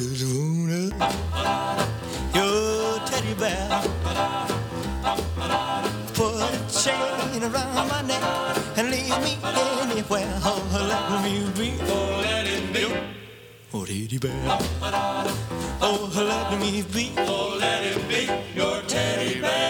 Just wanna your teddy bear. Put a chain around my neck and leave me anywhere. Oh, let me be. Oh, let it be. Oh, teddy bear. Oh, let me be. Oh, let it be your teddy bear.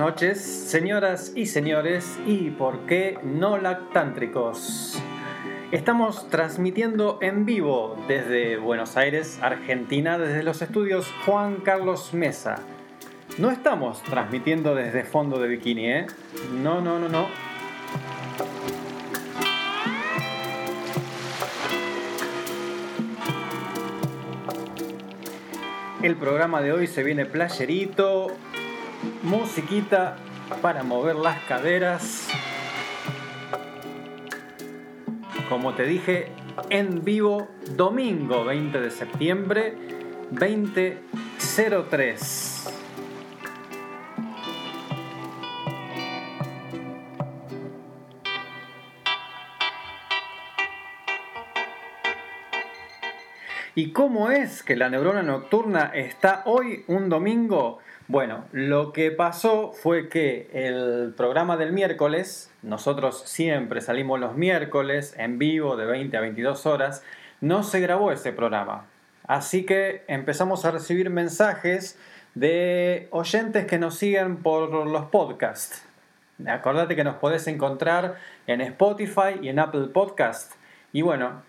Noches, señoras y señores, y por qué no lactántricos. Estamos transmitiendo en vivo desde Buenos Aires, Argentina, desde los estudios Juan Carlos Mesa. No estamos transmitiendo desde fondo de bikini, ¿eh? No, no, no, no. El programa de hoy se viene playerito, musiquita para mover las caderas. Como te dije, en vivo, domingo 20 de septiembre, 2003. ¿Y cómo es que la neurona nocturna está hoy un domingo? Bueno, lo que pasó fue que el programa del miércoles, nosotros siempre salimos los miércoles en vivo de 20 a 22 horas, no se grabó ese programa. Así que empezamos a recibir mensajes de oyentes que nos siguen por los podcasts. Acordate que nos podés encontrar en Spotify y en Apple Podcast. Y bueno,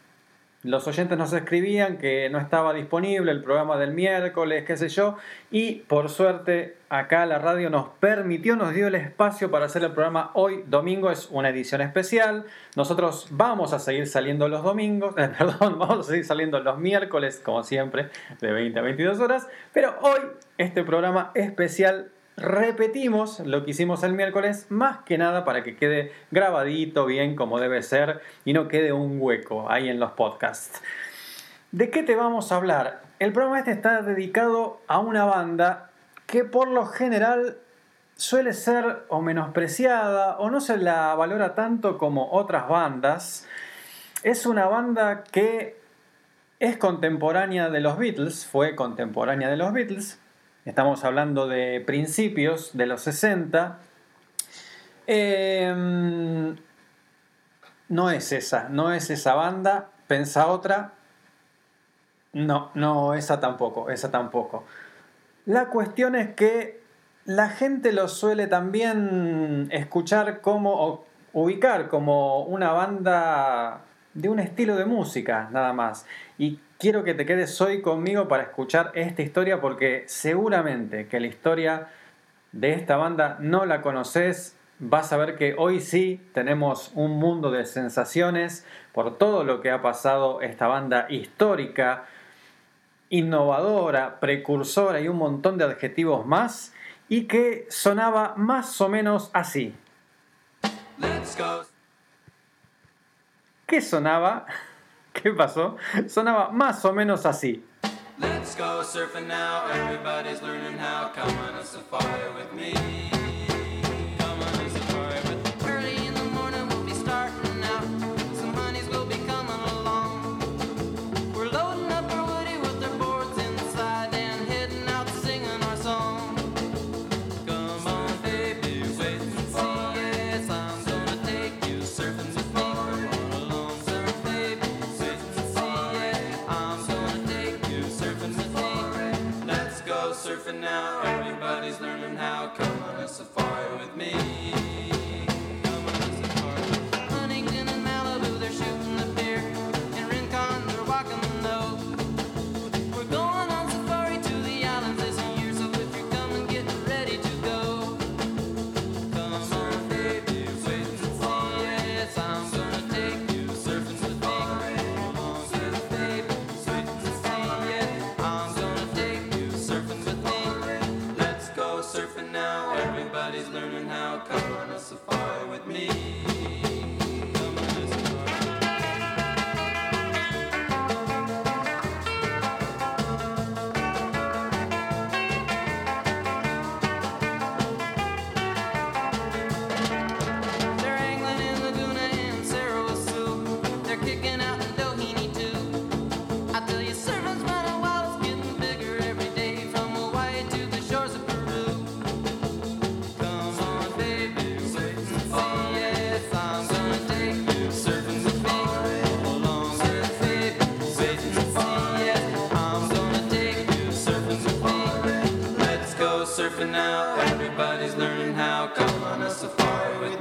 los oyentes nos escribían que no estaba disponible el programa del miércoles, qué sé yo, y por suerte acá la radio nos permitió, nos dio el espacio para hacer el programa hoy domingo, es una edición especial. Nosotros vamos a seguir saliendo los domingos, eh, perdón, vamos a seguir saliendo los miércoles, como siempre, de 20 a 22 horas, pero hoy este programa especial repetimos lo que hicimos el miércoles, más que nada para que quede grabadito bien como debe ser y no quede un hueco ahí en los podcasts. ¿De qué te vamos a hablar? El programa este está dedicado a una banda que por lo general suele ser o menospreciada o no se la valora tanto como otras bandas. Es una banda que es contemporánea de los Beatles, fue contemporánea de los Beatles, Estamos hablando de principios de los 60. Eh, no es esa, no es esa banda. Pensa otra. No, no, esa tampoco, esa tampoco. La cuestión es que la gente lo suele también escuchar como, ubicar como una banda de un estilo de música, nada más. Y quiero que te quedes hoy conmigo para escuchar esta historia porque seguramente que la historia de esta banda no la conoces, vas a ver que hoy sí tenemos un mundo de sensaciones por todo lo que ha pasado esta banda histórica, innovadora, precursora y un montón de adjetivos más, y que sonaba más o menos así. ¿Qué sonaba? ¿Qué pasó? Sonaba más o menos así. Let's go surfing now. Everybody's learning how. Come on a safari with me. with me.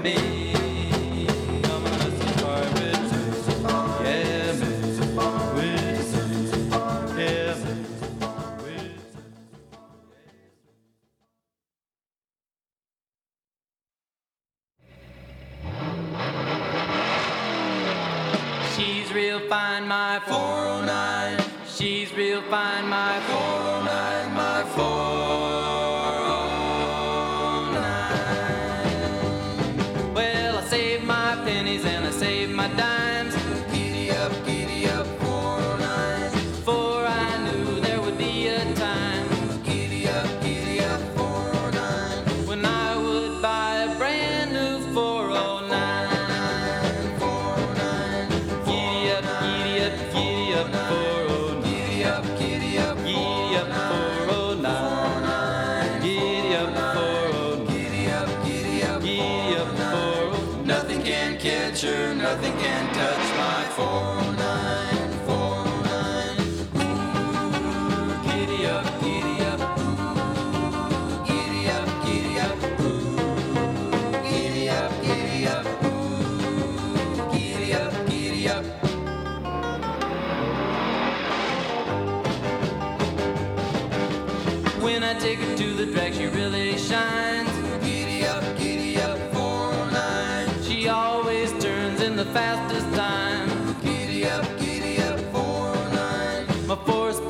me.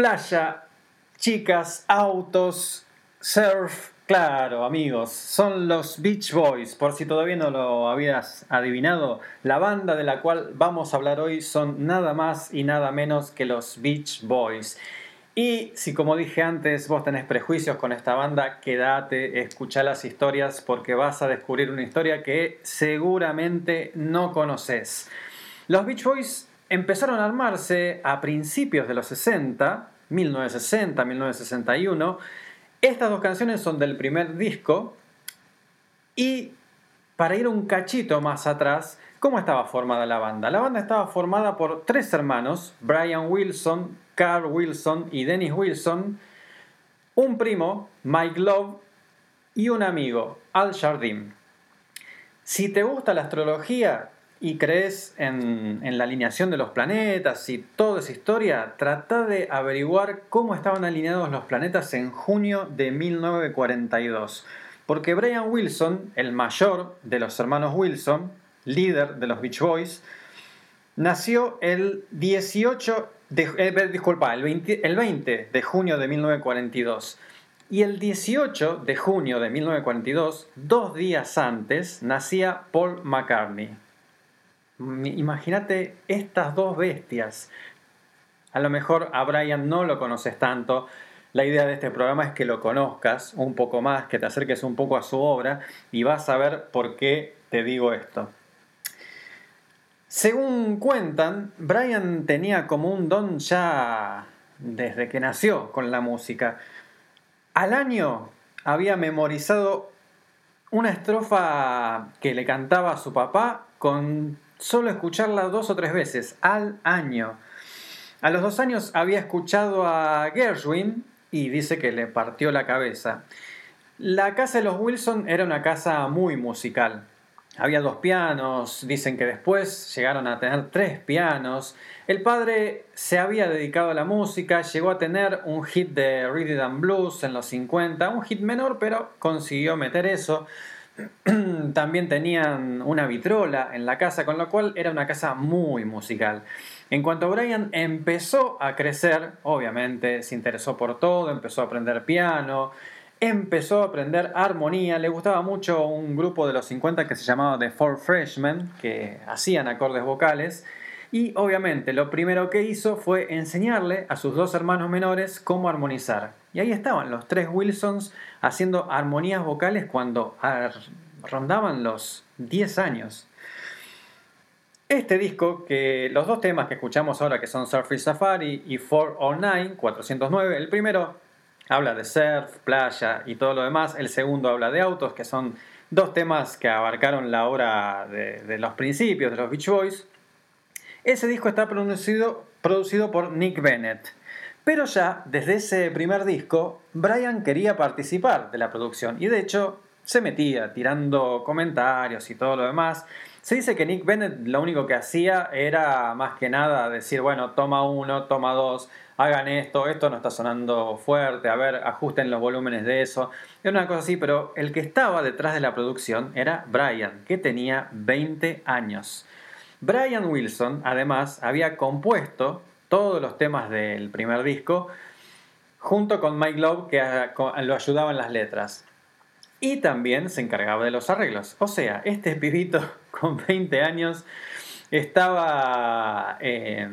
Playa, chicas, autos, surf, Claro, amigos, son los Beach Boys. Por si todavía no lo habías adivinado, la banda de la cual vamos a hablar hoy son nada más y nada menos que los Beach Boys. Y si como dije antes vos tenés prejuicios con esta banda, quédate, escucha las historias porque vas a descubrir una historia que seguramente no conoces. Los Beach Boys empezaron a armarse a principios de los 60, 1960, 1961 Estas dos canciones son del primer disco y para ir un cachito más atrás, ¿cómo estaba formada la banda? La banda estaba formada por tres hermanos, Brian Wilson, Carl Wilson y Dennis Wilson, un primo, Mike Love, y un amigo, Al Jardim. Si te gusta la astrología y crees en, la alineación de los planetas y toda esa historia, trata de averiguar cómo estaban alineados los planetas en junio de 1942. Porque Brian Wilson, el mayor de los hermanos Wilson, líder de los Beach Boys, nació el 18 de, eh, disculpa, el 20, el 20 de junio de 1942. Y el 18 de junio de 1942, dos días antes, nacía Paul McCartney. Imagínate estas dos bestias. A lo mejor a Brian no lo conoces tanto, la idea de este programa es que lo conozcas un poco más, que te acerques un poco a su obra y vas a ver por qué te digo esto. Según cuentan, Brian tenía como un don ya desde que nació con la música. Al año había memorizado una estrofa que le cantaba a su papá con solo escucharla dos o tres veces al año. A los dos años había escuchado a Gershwin y dice que le partió la cabeza. La casa de los Wilson era una casa muy musical. Había dos pianos, dicen que después llegaron a tener tres pianos. El padre se había dedicado a la música, llegó a tener un hit de Rhythm and Blues en los 50, un hit menor, pero consiguió meter eso. También tenían una vitrola en la casa, con lo cual era una casa muy musical. En cuanto Brian empezó a crecer, obviamente se interesó por todo, empezó a aprender piano, empezó a aprender armonía, le gustaba mucho un grupo de los 50 que se llamaba The Four Freshmen, que hacían acordes vocales, y obviamente lo primero que hizo fue enseñarle a sus dos hermanos menores cómo armonizar. Y ahí estaban los tres Wilsons haciendo armonías vocales cuando rondaban los 10 años. Este disco, que los dos temas que escuchamos ahora, que son Surface Safari y 409, 409, el primero habla de surf, playa y todo lo demás, el segundo habla de autos, que son dos temas que abarcaron la obra de, los principios de los Beach Boys. Ese disco está producido, producido por Nick Bennett. Pero ya desde ese primer disco, Brian quería participar de la producción y de hecho se metía tirando comentarios y todo lo demás. Se dice que Nick Bennett lo único que hacía era más que nada decir, bueno, toma uno, toma dos, hagan esto, esto no está sonando fuerte, a ver, ajusten los volúmenes de eso. Era una cosa así, pero el que estaba detrás de la producción era Brian, que tenía 20 años. Brian Wilson, además, había compuesto todos los temas del primer disco junto con Mike Love, que lo ayudaba en las letras y también se encargaba de los arreglos. O sea, este pibito con 20 años estaba eh,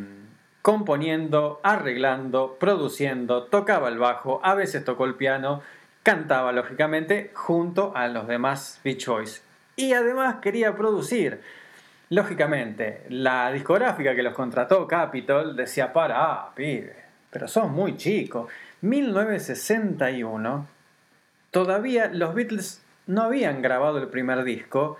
componiendo, arreglando, produciendo, tocaba el bajo, a veces tocó el piano, cantaba lógicamente junto a los demás Beach Boys. Y además quería producir. Lógicamente, la discográfica que los contrató, Capitol, decía, para, ah, pibe, pero sos muy chico. 1961 todavía los Beatles no habían grabado el primer disco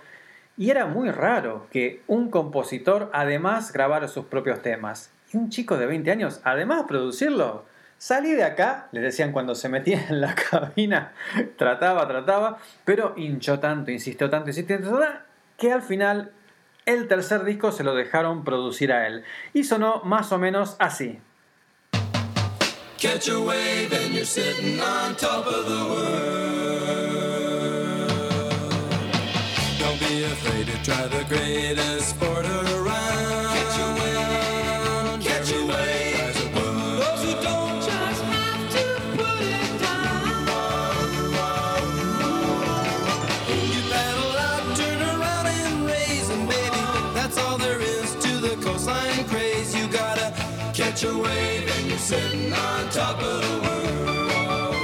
y era muy raro que un compositor además grabara sus propios temas. Y un chico de 20 años además producirlo. Salí de acá, les decían cuando se metía en la cabina, trataba, trataba, pero hinchó tanto, insistió tanto, insistió tanto, que al final el tercer disco se lo dejaron producir a él. Y sonó más o menos así. Catch a wave and you're sitting on top of the world.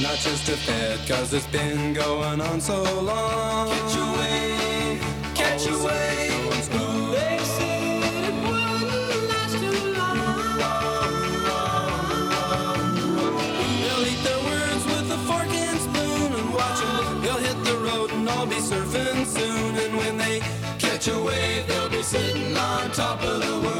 Not just a fad, cause it's been going on so long. Catch a wave, top of the world.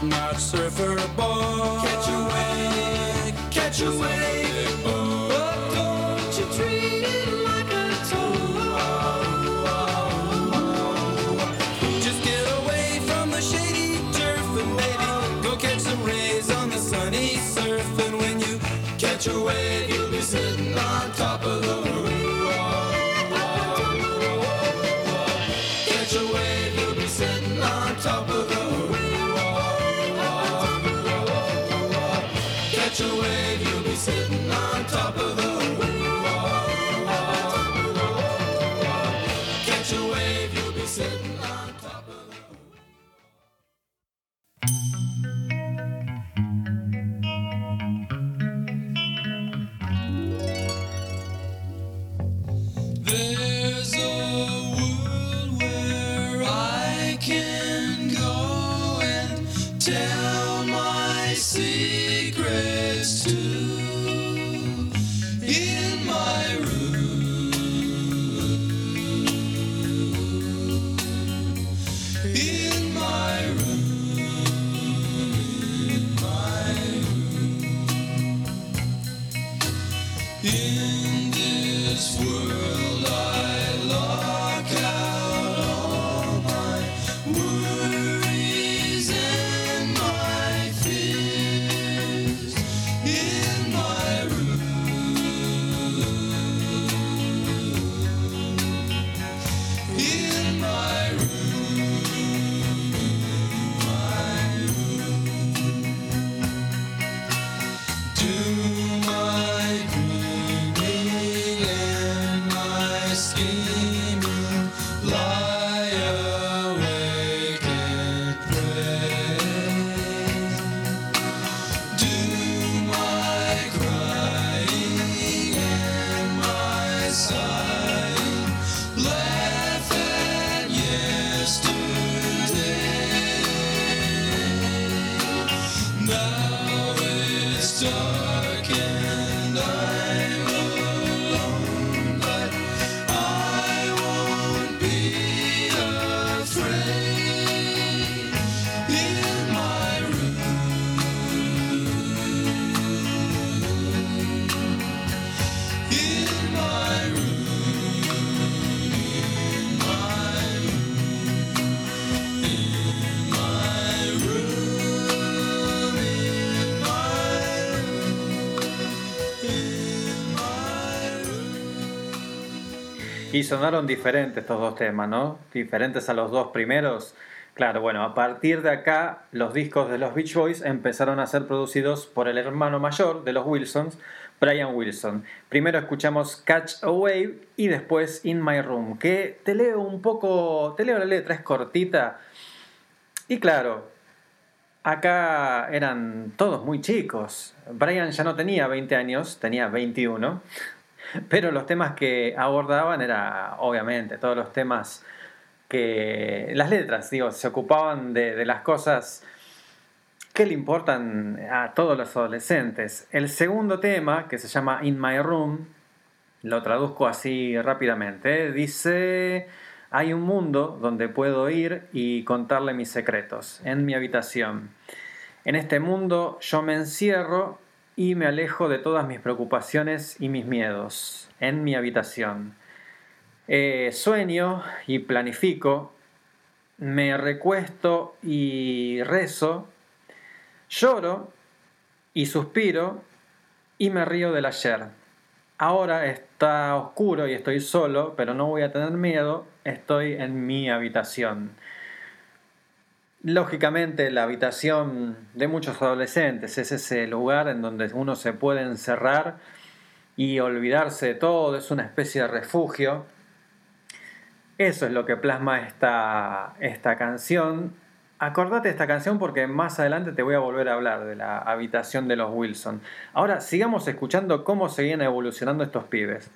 Top-notch surfer boy. Catch a wave, catch a wave, sonaron diferentes estos dos temas, ¿no? Diferentes a los dos primeros. Claro, bueno, a partir de acá los discos de los Beach Boys empezaron a ser producidos por el hermano mayor de los Wilsons, Brian Wilson. Primero escuchamos Catch a Wave y después In My Room, que te leo un poco, te leo la letra, es cortita. Y claro, acá eran todos muy chicos. Brian ya no tenía 20 años, tenía 21. Pero los temas que abordaban era, obviamente, todos los temas que... Las letras, digo, se ocupaban de, de las cosas que le importan a todos los adolescentes. El segundo tema, que se llama In My Room, lo traduzco así rápidamente, dice... Hay un mundo donde puedo ir y contarle mis secretos, en mi habitación. En este mundo yo me encierro y me alejo de todas mis preocupaciones y mis miedos, en mi habitación. Eh, sueño y planifico, me recuesto y rezo, lloro y suspiro y me río del ayer. Ahora está oscuro y estoy solo, pero no voy a tener miedo, estoy en mi habitación. Lógicamente la habitación de muchos adolescentes es ese lugar en donde uno se puede encerrar y olvidarse de todo, es una especie de refugio. Eso es lo que plasma esta, esta canción. Acordate de esta canción porque más adelante te voy a volver a hablar de la habitación de los Wilson. Ahora sigamos escuchando cómo seguían evolucionando estos pibes.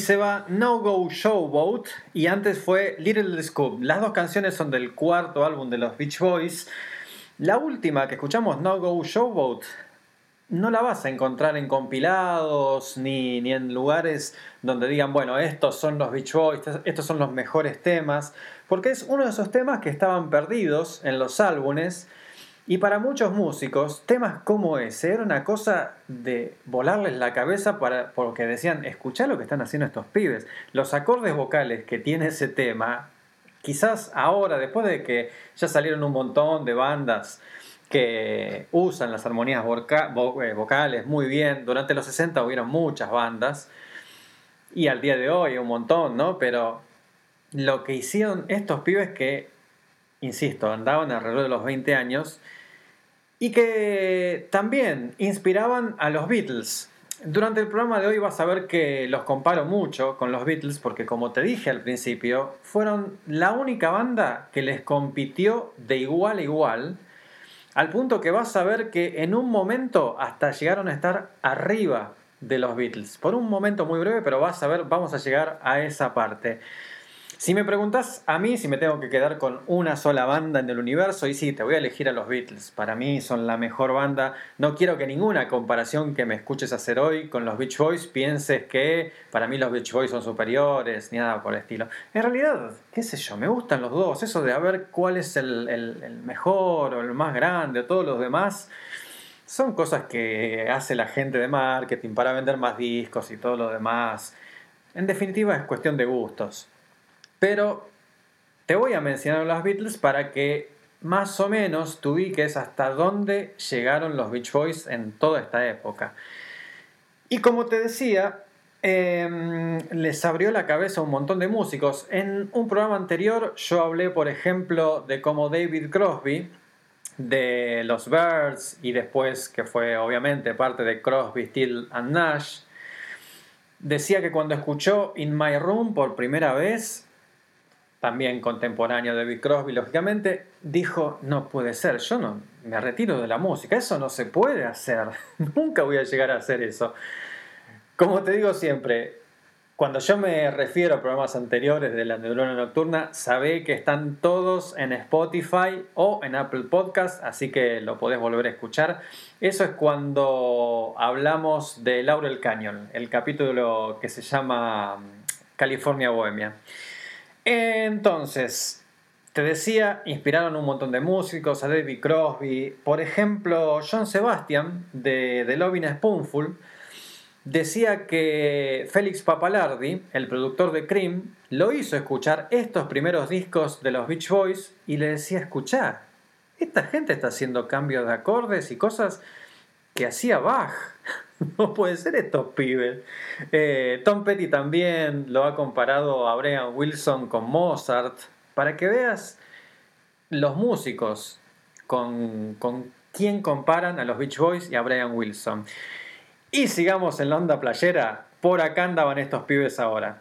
Y se va No Go Showboat y antes fue Little Scoop. Las dos canciones son del cuarto álbum de los Beach Boys. La última que escuchamos, No Go Showboat, no la vas a encontrar en compilados ni, ni en lugares donde digan, bueno, estos son los Beach Boys, estos son los mejores temas, porque es uno de esos temas que estaban perdidos en los álbumes y para muchos músicos, temas como ese era una cosa de volarles la cabeza para, porque decían, escuchá lo que están haciendo estos pibes. Los acordes vocales que tiene ese tema, quizás ahora, después de que ya salieron un montón de bandas que usan las armonías eh, vocales muy bien, durante los 60 hubieron muchas bandas y al día de hoy un montón, ¿no? Pero lo que hicieron estos pibes que, insisto, andaban alrededor de los 20 años y que también inspiraban a los Beatles. Durante el programa de hoy vas a ver que los comparo mucho con los Beatles porque como te dije al principio, fueron la única banda que les compitió de igual a igual, al punto que vas a ver que en un momento hasta llegaron a estar arriba de los Beatles. Por un momento muy breve, pero vas a ver, vamos a llegar a esa parte. Si me preguntas a mí si me tengo que quedar con una sola banda en el universo, y sí, te voy a elegir a los Beatles. Para mí son la mejor banda. No quiero que ninguna comparación que me escuches hacer hoy con los Beach Boys pienses que para mí los Beach Boys son superiores, ni nada por el estilo. En realidad, qué sé yo, me gustan los dos. Eso de a ver cuál es el, el- mejor o el más grande o todos los demás. Son cosas que hace la gente de marketing para vender más discos y todo lo demás. En definitiva es cuestión de gustos. Pero te voy a mencionar los Beatles para que más o menos te ubiques hasta dónde llegaron los Beach Boys en toda esta época. Y como te decía, em, les abrió la cabeza a un montón de músicos. En un programa anterior yo hablé, por ejemplo, de cómo David Crosby, de los Birds, y después que fue obviamente parte de Crosby, Still and Nash, decía que cuando escuchó In My Room por primera vez, también contemporáneo de David Crosby, lógicamente, dijo, no puede ser, yo no me retiro de la música, eso no se puede hacer, nunca voy a llegar a hacer eso. Como te digo siempre, Cuando yo me refiero a programas anteriores de la neurona nocturna, sabe que están todos en Spotify o en Apple Podcast, así que lo podés volver a escuchar. Eso es cuando hablamos de Laurel Canyon, el capítulo que se llama California Bohemia. Entonces, te decía, inspiraron un montón de músicos, a David Crosby, por ejemplo, John Sebastian de The Loving Spoonful decía que Félix Papalardi, el productor de Cream, lo hizo escuchar estos primeros discos de los Beach Boys y le decía, escuchar, esta gente está haciendo cambios de acordes y cosas que hacía Bach. No puede ser estos pibes. Eh, Tom Petty también lo ha comparado a Brian Wilson con Mozart, para que veas los músicos con, con quién comparan a los Beach Boys y a Brian Wilson. Y sigamos en la onda playera. Por acá andaban estos pibes ahora.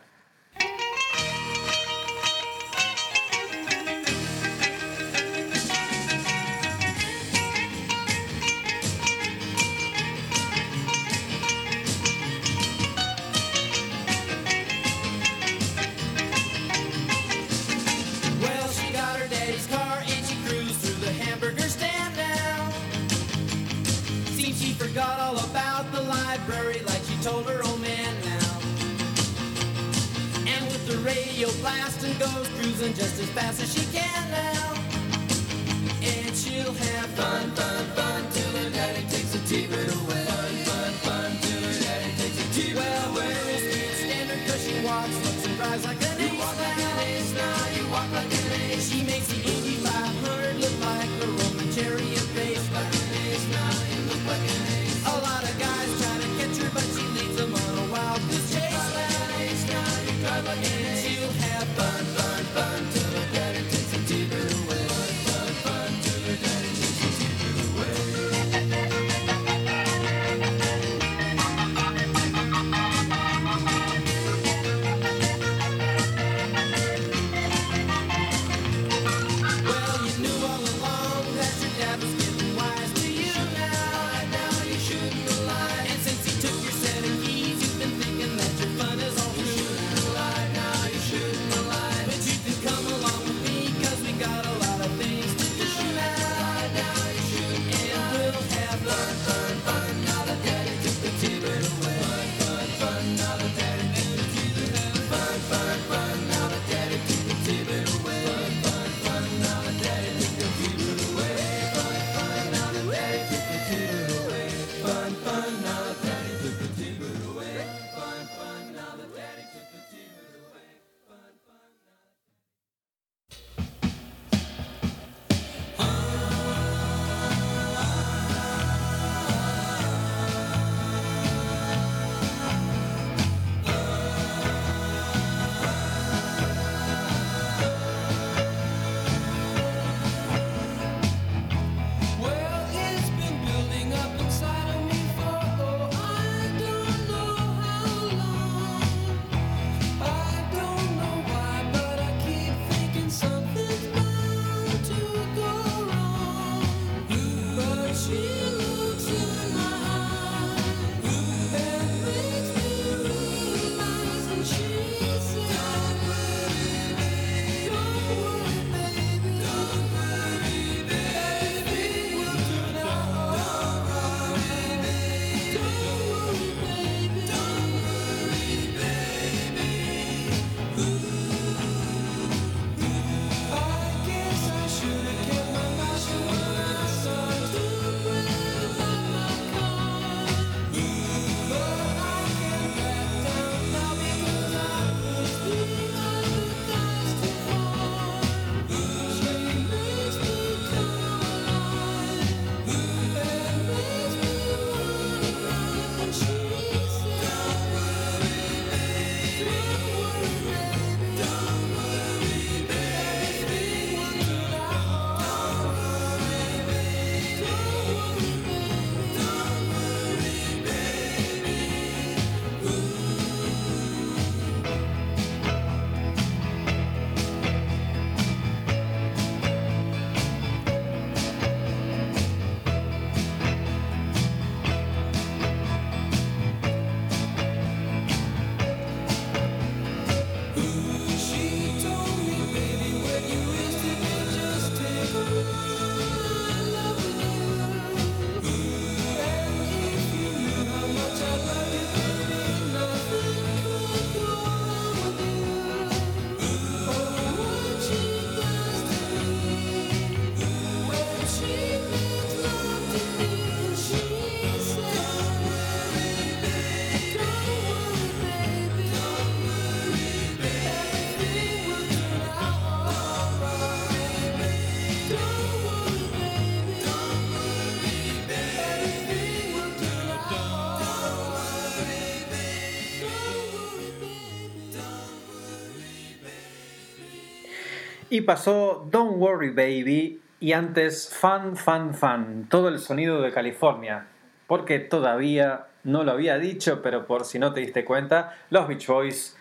Y pasó Don't Worry Baby y antes Fun, Fun, Fun, todo el sonido de California. Porque todavía no lo había dicho, pero por si no te diste cuenta, los Beach Boys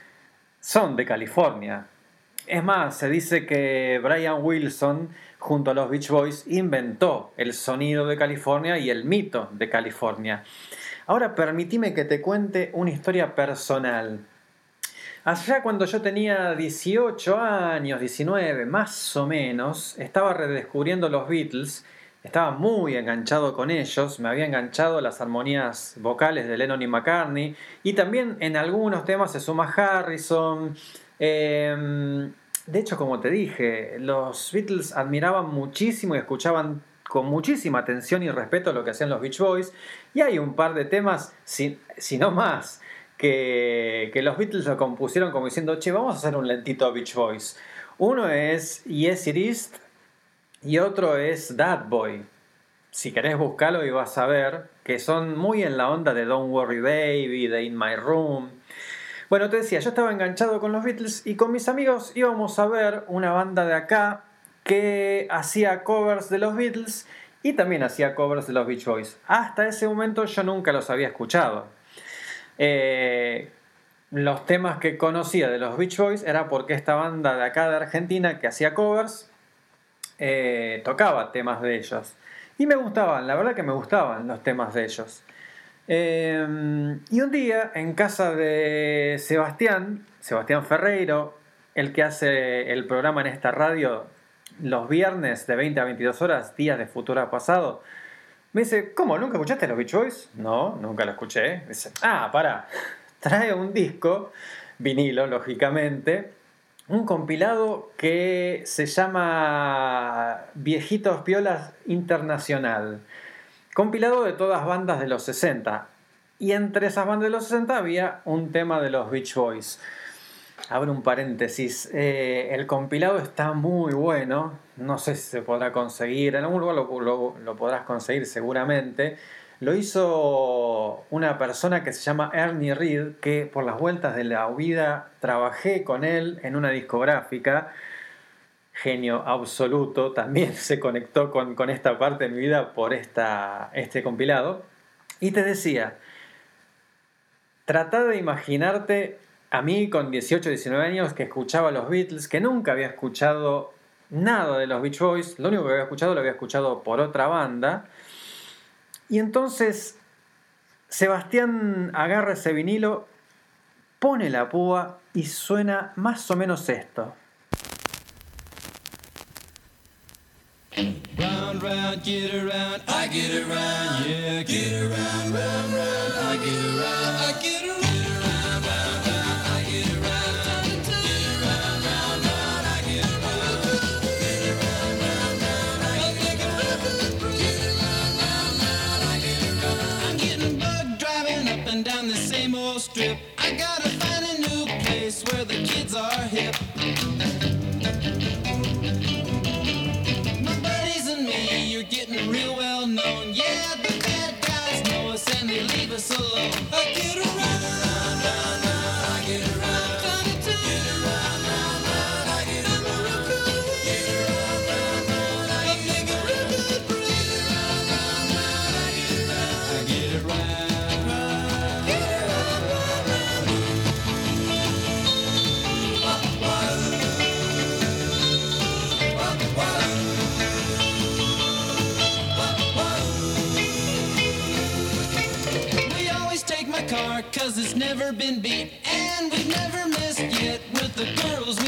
son de California. Es más, se dice que Brian Wilson, junto a los Beach Boys, inventó el sonido de California y el mito de California. Ahora permitime que te cuente una historia personal. Allá cuando yo tenía 18 años, 19 más o menos, estaba redescubriendo los Beatles, estaba muy enganchado con ellos, me había enganchado las armonías vocales de Lennon y McCartney, y también en algunos temas se suma Harrison. Em, de hecho, como te dije, los Beatles admiraban muchísimo y escuchaban con muchísima atención y respeto lo que hacían los Beach Boys, y hay un par de temas, si, si no más, que, los Beatles lo compusieron como diciendo, che, vamos a hacer un lentito Beach Boys. Uno es Yes It Is y otro es That Boy. Si querés buscarlo y vas a ver que son muy en la onda de Don't Worry Baby, de In My Room. Bueno, te decía, yo estaba enganchado con los Beatles y con mis amigos íbamos a ver una banda de acá que hacía covers de los Beatles y también hacía covers de los Beach Boys. Hasta ese momento yo nunca los había escuchado. Eh, los temas que conocía de los Beach Boys era porque esta banda de acá de Argentina que hacía covers eh, tocaba temas de ellos. Y me gustaban, la verdad que me gustaban los temas de ellos. Eh, y un día en casa de Sebastián, Sebastián Ferreiro, el que hace el programa en esta radio los viernes de 20 a 22 horas, días de futuro pasado, me dice, ¿cómo? ¿Nunca escuchaste los Beach Boys? No, nunca lo escuché. Dice, ah, para, trae un disco, vinilo, lógicamente, un compilado que se llama Viejitos Piolas Internacional. Compilado de todas bandas de los 60. Y entre esas bandas de los 60 había un tema de los Beach Boys. Abro un paréntesis. Eh, el compilado está muy bueno. No sé si se podrá conseguir. En algún lugar lo, lo, lo, podrás conseguir seguramente. Lo hizo una persona que se llama Ernie Reed, que por las vueltas de la vida trabajé con él en una discográfica. Genio absoluto. También se conectó con, con esta parte de mi vida por esta, este compilado. Y te decía, trata de imaginarte a mí con 18, 19 años que escuchaba los Beatles, que nunca había escuchado nada de los Beach Boys, lo único que había escuchado lo había escuchado por otra banda. Y entonces Sebastián agarra ese vinilo, pone la púa y suena más o menos esto. Round, round, get around, I get around, yeah, get around, round, round, never been beat. And we've never missed yet with the girls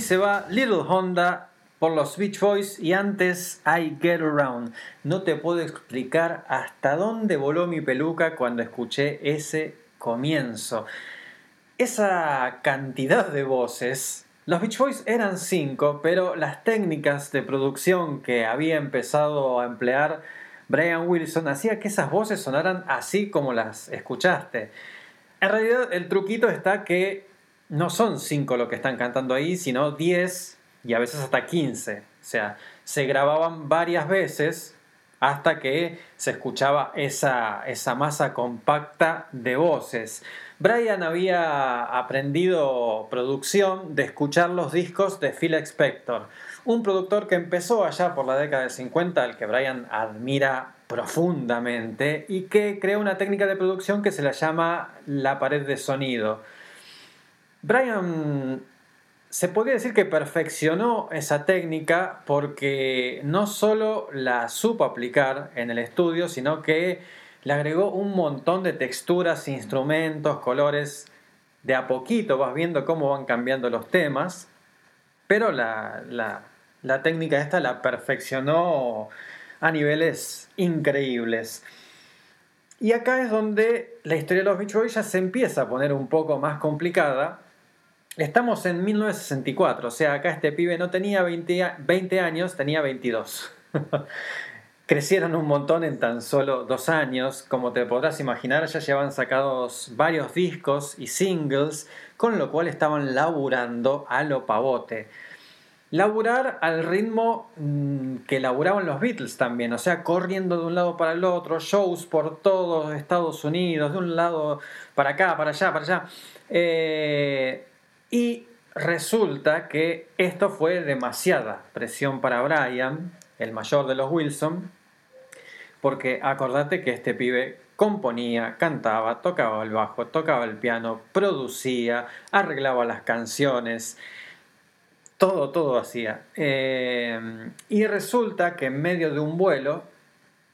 se va Little Honda por los Beach Boys y antes I Get Around. No te puedo explicar hasta dónde voló mi peluca cuando escuché ese comienzo. Esa cantidad de voces. Los Beach Boys eran cinco, pero las técnicas de producción que había empezado a emplear Brian Wilson hacía que esas voces sonaran así como las escuchaste. En realidad el truquito está que no son cinco lo que están cantando ahí, sino 10 y a veces hasta 15. O sea, se grababan varias veces hasta que se escuchaba esa, esa masa compacta de voces. Brian había aprendido producción de escuchar los discos de Phil Spector, un productor que empezó allá por la década del 50, al que Brian admira profundamente y que creó una técnica de producción que se la llama la pared de sonido. Brian se podría decir que perfeccionó esa técnica porque no solo la supo aplicar en el estudio, sino que le agregó un montón de texturas, instrumentos, colores. De a poquito vas viendo cómo van cambiando los temas, pero la, la, la técnica esta la perfeccionó a niveles increíbles. Y acá es donde la historia de los Beach Boys ya se empieza a poner un poco más complicada. Estamos en 1964, o sea, acá este pibe no tenía 20, 20 años, tenía 22. Crecieron un montón en tan solo dos años, como te podrás imaginar, ya llevan sacados varios discos y singles, con lo cual estaban laburando a lo pavote laburar al ritmo mm, que laburaban los Beatles también, o sea, corriendo de un lado para el otro, shows por todos Estados Unidos, de un lado para acá, para allá, para allá. Eh, y resulta que esto fue demasiada presión para Brian, el mayor de los Wilson, porque acordate que este pibe componía, cantaba, tocaba el bajo, tocaba el piano, producía, arreglaba las canciones, todo, todo hacía. Eh, y resulta que en medio de un vuelo,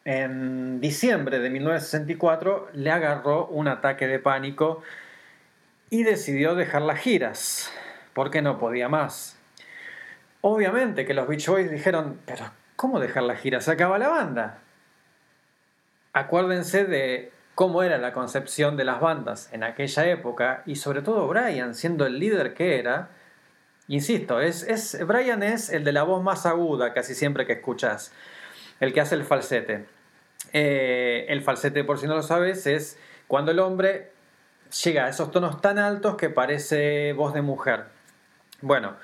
en diciembre de 1964, le agarró un ataque de pánico y decidió dejar las giras, porque no podía más. Obviamente que los Beach Boys dijeron, pero ¿cómo dejar la gira? Se acaba la banda. Acuérdense de cómo era la concepción de las bandas en aquella época y sobre todo Brian, siendo el líder que era, Insisto, es, es, Brian es el de la voz más aguda casi siempre que escuchas, el que hace el falsete. Eh, el falsete, por si no lo sabes, es cuando el hombre llega a esos tonos tan altos que parece voz de mujer. Bueno,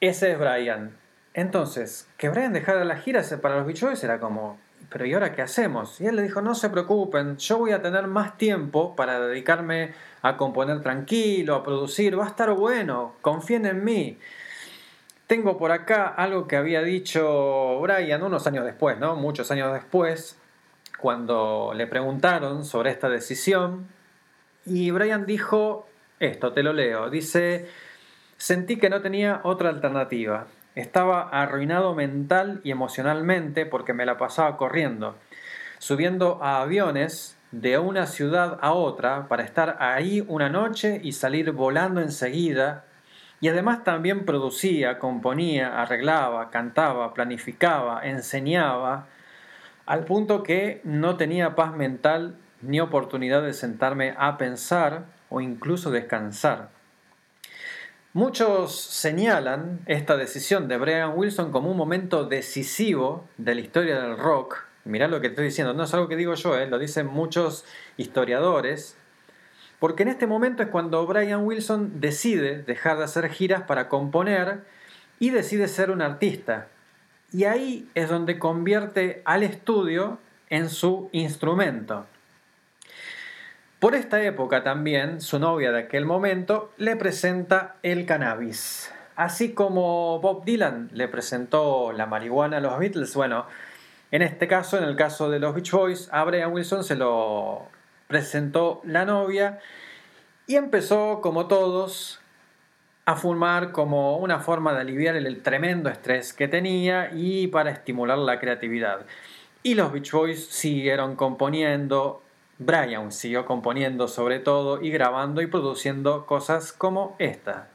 ese es Brian. Entonces, que Brian dejara la gira para los bichos era como, pero ¿y ahora qué hacemos? Y él le dijo, no se preocupen, yo voy a tener más tiempo para dedicarme a componer tranquilo, a producir, va a estar bueno, confíen en mí. Tengo por acá algo que había dicho Brian unos años después, ¿no? Muchos años después, cuando le preguntaron sobre esta decisión, y Brian dijo esto, te lo leo, dice, sentí que no tenía otra alternativa. Estaba arruinado mental y emocionalmente porque me la pasaba corriendo, subiendo a aviones de una ciudad a otra para estar ahí una noche y salir volando enseguida. Y además también producía, componía, arreglaba, cantaba, planificaba, enseñaba, al punto que no tenía paz mental ni oportunidad de sentarme a pensar o incluso descansar. Muchos señalan esta decisión de Brian Wilson como un momento decisivo de la historia del rock. Mirá lo que estoy diciendo, no es algo que digo yo, eh, lo dicen muchos historiadores. Porque en este momento es cuando Brian Wilson decide dejar de hacer giras para componer y decide ser un artista. Y ahí es donde convierte al estudio en su instrumento. Por esta época también, su novia de aquel momento le presenta el cannabis. Así como Bob Dylan le presentó la marihuana a los Beatles, bueno, en este caso, en el caso de los Beach Boys, a Brian Wilson se lo presentó la novia y empezó, como todos, a fumar como una forma de aliviar el tremendo estrés que tenía y para estimular la creatividad. Y los Beach Boys siguieron componiendo Brian siguió componiendo sobre todo y grabando y produciendo cosas como esta.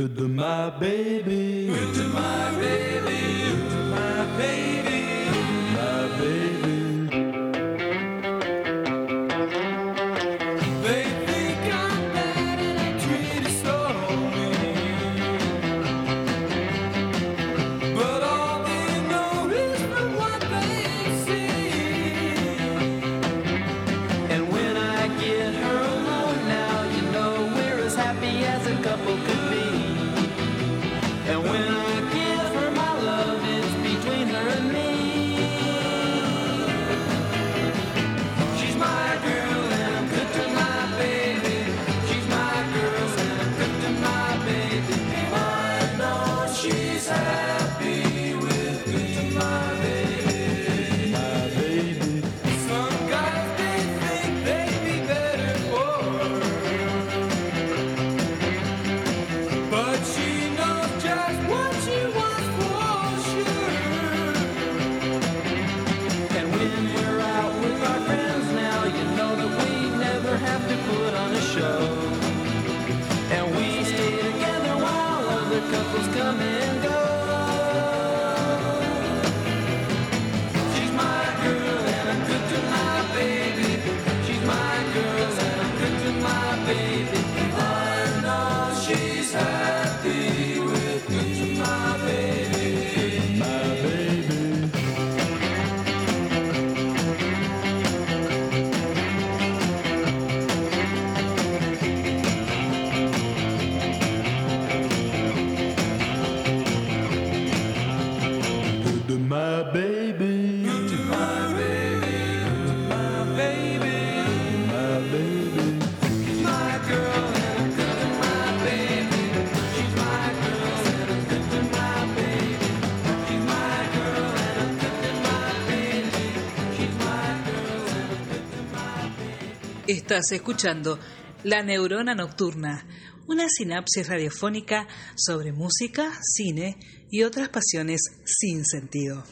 Good to my baby. Good to my baby. Estás escuchando La Neurona Nocturna, una sinapsis radiofónica sobre música, cine y otras pasiones sin sentido.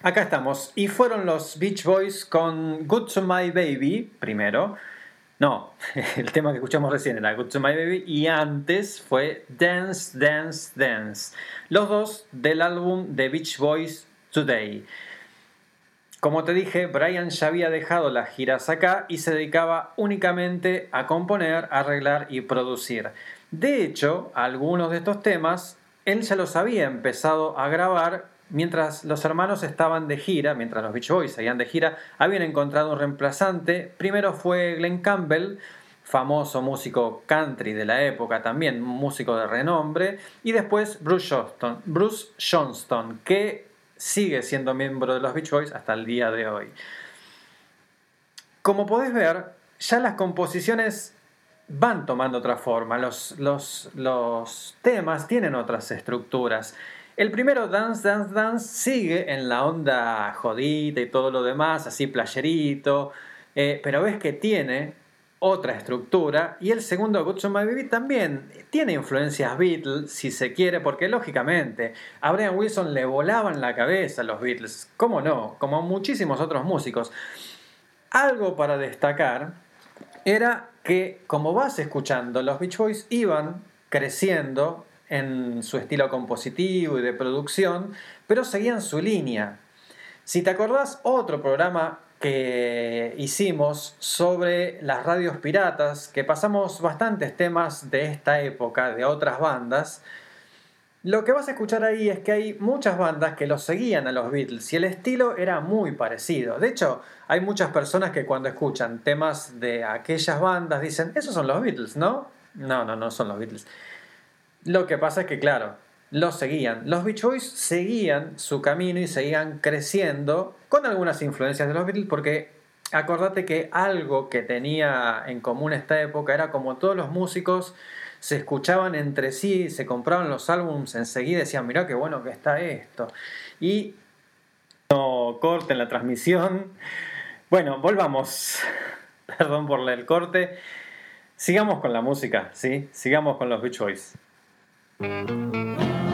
Acá estamos, y fueron los Beach Boys con Good to My Baby primero, no, el tema que escuchamos recién era Good to My Baby y antes fue Dance, Dance, Dance. Los dos del álbum The Beach Boys Today. Como te dije, Brian ya había dejado las giras acá y se dedicaba únicamente a componer, arreglar y producir. De hecho, algunos de estos temas él ya los había empezado a grabar mientras los hermanos estaban de gira, mientras los Beach Boys seguían de gira, habían encontrado un reemplazante. Primero fue Glenn Campbell, famoso músico country de la época también, músico de renombre, y después Bruce Johnston, Bruce Johnston que sigue siendo miembro de los Beach Boys hasta el día de hoy. Como podés ver, ya las composiciones van tomando otra forma, los, los, los temas tienen otras estructuras. El primero, Dance, Dance, Dance, sigue en la onda jodita y todo lo demás, así playerito, eh, pero ves que tiene otra estructura. Y el segundo, Good My Baby, también tiene influencias Beatles, si se quiere, porque lógicamente a Brian Wilson le volaban la cabeza los Beatles, cómo no, como a muchísimos otros músicos. Algo para destacar era que, como vas escuchando, los Beach Boys iban creciendo en su estilo compositivo y de producción pero seguían su línea si te acordás otro programa que hicimos sobre las radios piratas, que pasamos bastantes temas de esta época, de otras bandas, lo que vas a escuchar ahí es que hay muchas bandas que los seguían a los Beatles y el estilo era muy parecido. De hecho, hay muchas personas que cuando escuchan temas de aquellas bandas dicen, esos son los Beatles, ¿no? No, no, no son los Beatles. Lo que pasa es que, claro, los seguían. Los Beach Boys seguían su camino y seguían creciendo con algunas influencias de los Beatles porque acordate que algo que tenía en común esta época era como todos los músicos se escuchaban entre sí, se compraban los álbums enseguida y decían, mirá qué bueno que está esto. Y no corten la transmisión. Bueno, volvamos. Perdón por el corte. Sigamos con la música, ¿sí? Sigamos con los Beach Boys. Thank you.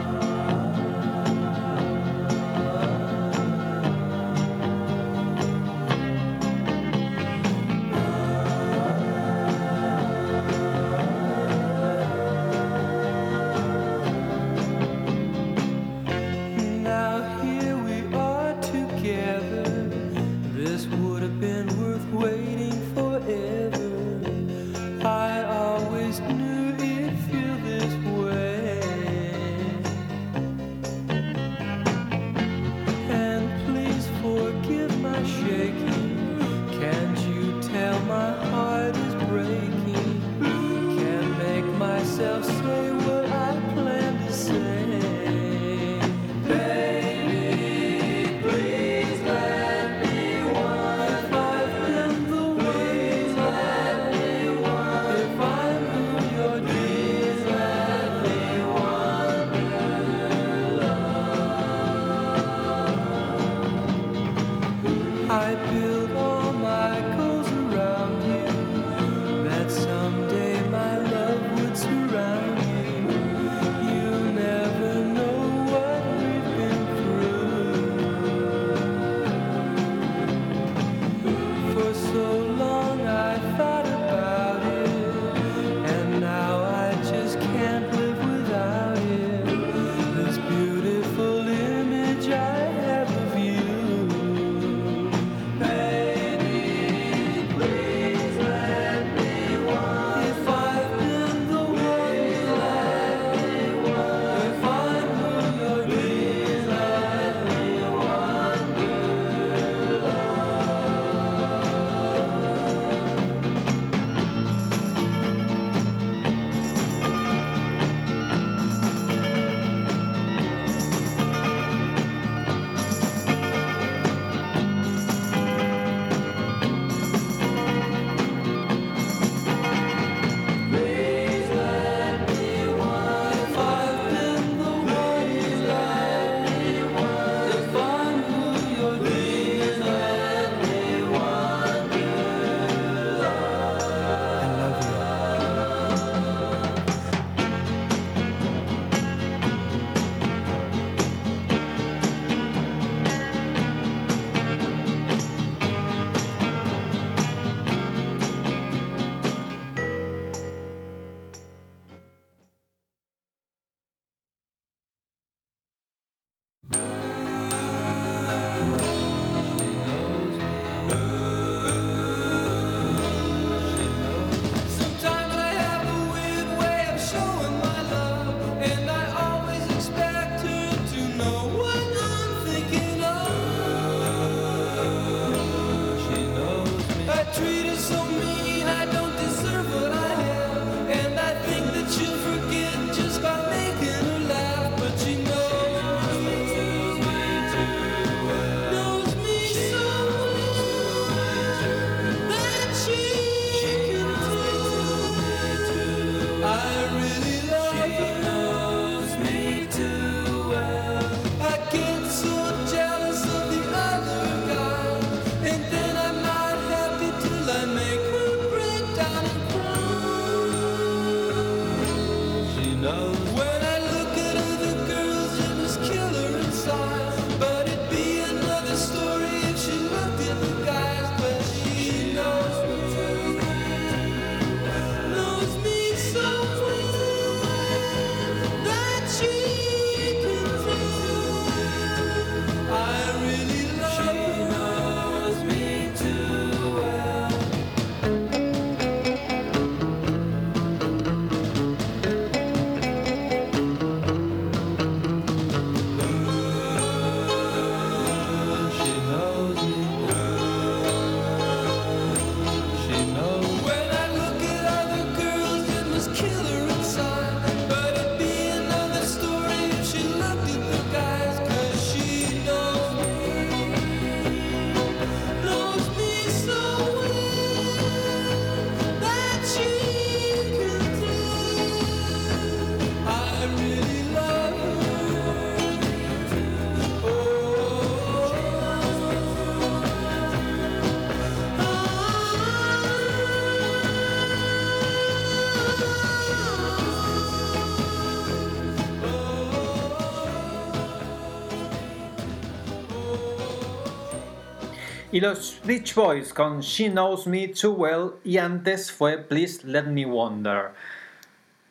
Beach Boys con She Knows Me Too Well y antes fue Please Let Me Wonder.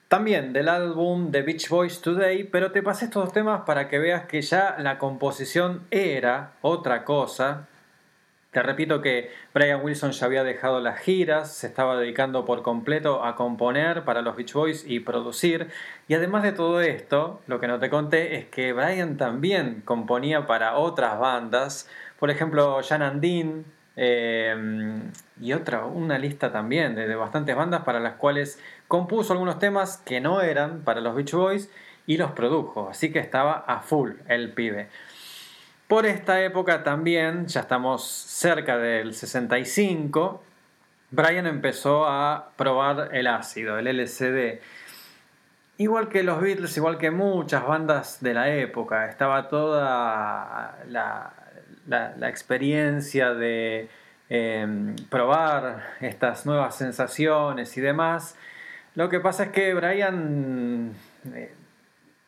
También del álbum The Beach Boys Today, pero te pasé estos dos temas para que veas que ya la composición era otra cosa. Te repito que Brian Wilson ya había dejado las giras, se estaba dedicando por completo a componer para los Beach Boys y producir. Y además de todo esto, lo que no te conté es que Brian también componía para otras bandas, por ejemplo, Jan and Dean, eh, y otra, una lista también de, bastantes bandas para las cuales compuso algunos temas que no eran para los Beach Boys y los produjo. Así que estaba a full el pibe. Por esta época también, ya estamos cerca del 65, Brian empezó a probar el ácido, el LSD. Igual que los Beatles, igual que muchas bandas de la época, estaba toda la, la- experiencia de eh, probar estas nuevas sensaciones y demás. Lo que pasa es que Brian eh,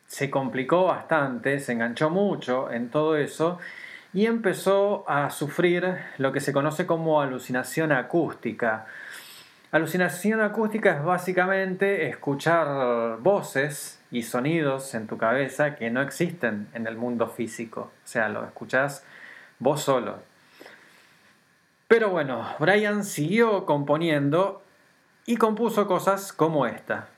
se complicó bastante, se enganchó mucho en todo eso y empezó a sufrir lo que se conoce como alucinación acústica. Alucinación acústica es básicamente escuchar voces y sonidos en tu cabeza que no existen en el mundo físico. O sea, lo escuchás vos solo. Pero bueno, Brian siguió componiendo y compuso cosas como esta.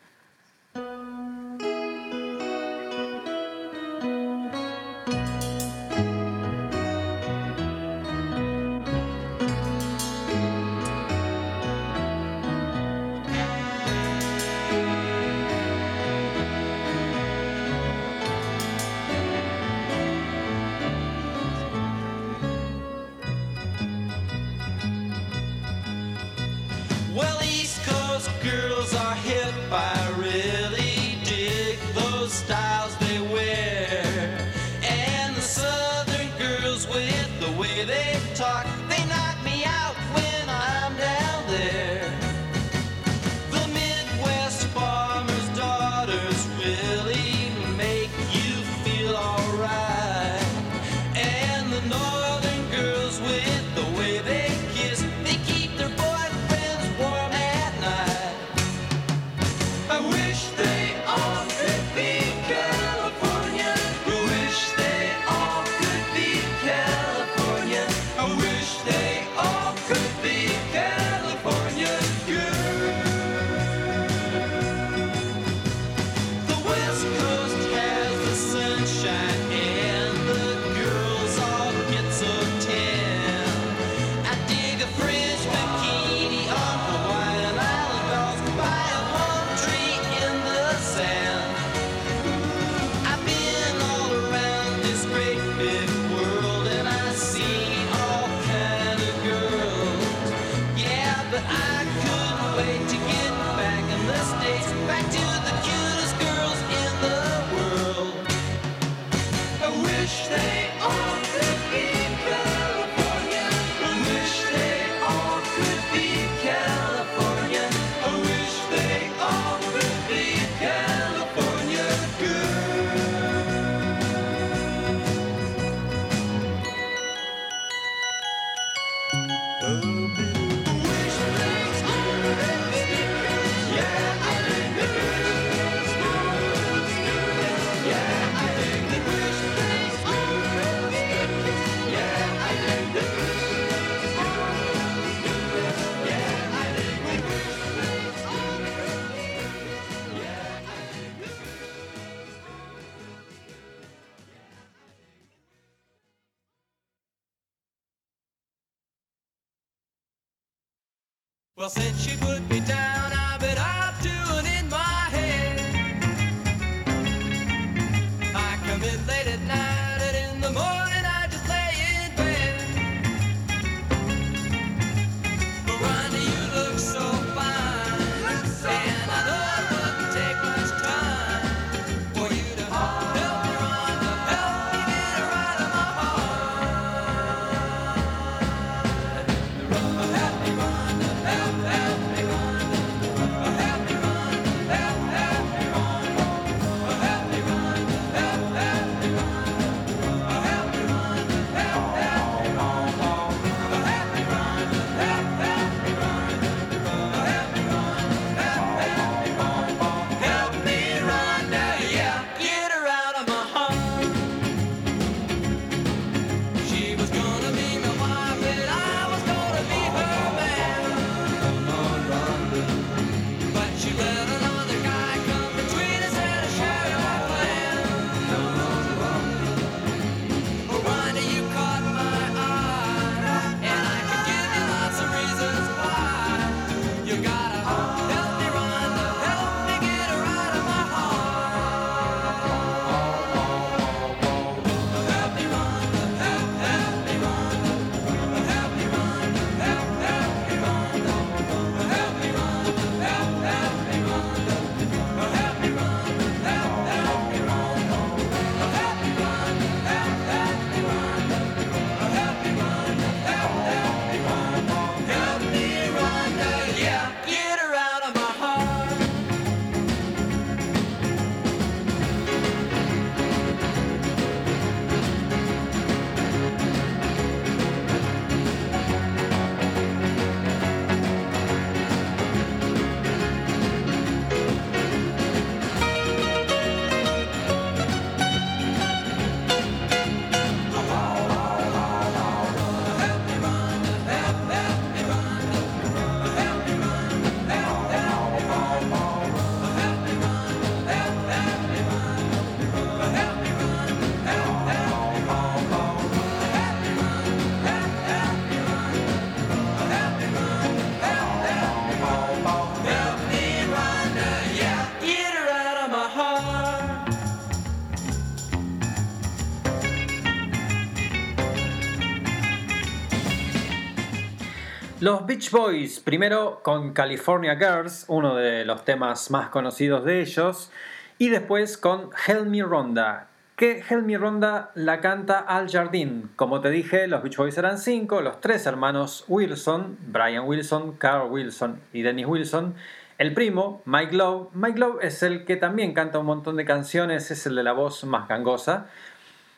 Los Beach Boys, primero con California Girls, uno de los temas más conocidos de ellos, y después con Help Me Ronda, que Help Me Ronda la canta Al Jardine. Como te dije, los Beach Boys eran cinco, los tres hermanos Wilson, Brian Wilson, Carl Wilson y Dennis Wilson, el primo, Mike Love. Mike Love es el que también canta un montón de canciones, es el de la voz más gangosa.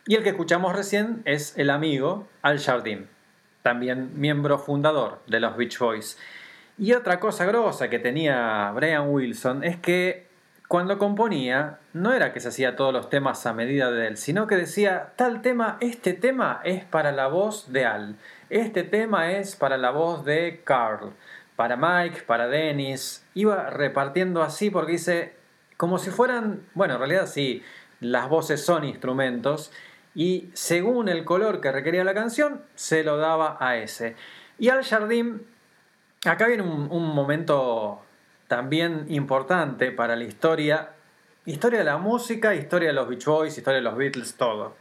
Y el que escuchamos recién es el amigo Al Jardine, también miembro fundador de los Beach Boys. Y otra cosa grosa que tenía Brian Wilson es que cuando componía no era que se hacía todos los temas a medida de él, sino que decía, tal tema, este tema es para la voz de Al, este tema es para la voz de Carl, para Mike, para Dennis. Iba repartiendo así porque dice, como si fueran, bueno, en realidad sí, las voces son instrumentos y según el color que requería la canción, se lo daba a ese. Y Al Jardín, acá viene un, momento también importante para la historia, historia de la música, historia de los Beach Boys, historia de los Beatles, todo.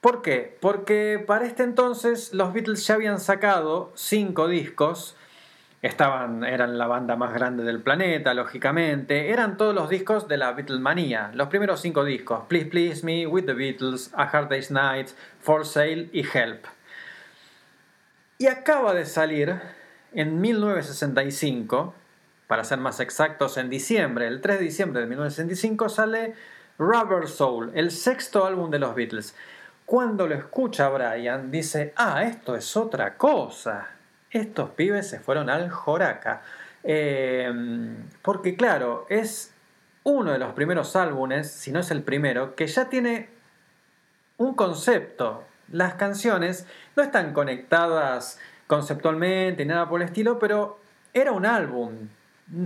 ¿Por qué? Porque para este entonces los Beatles ya habían sacado cinco discos, estaban, eran la banda más grande del planeta, lógicamente, eran todos los discos de la Beatlemania, los primeros cinco discos, Please Please Me, With the Beatles, A Hard Day's Night, For Sale y Help. Y acaba de salir en 1965, para ser más exactos, en diciembre, el 3 de diciembre de 1965, sale Rubber Soul, el sexto álbum de los Beatles. Cuando lo escucha Brian, dice, ah, esto es otra cosa. Estos pibes se fueron al Joraca. Eh, porque claro, es uno de los primeros álbumes, si no es el primero, que ya tiene un concepto. Las canciones no están conectadas conceptualmente ni nada por el estilo, pero era un álbum.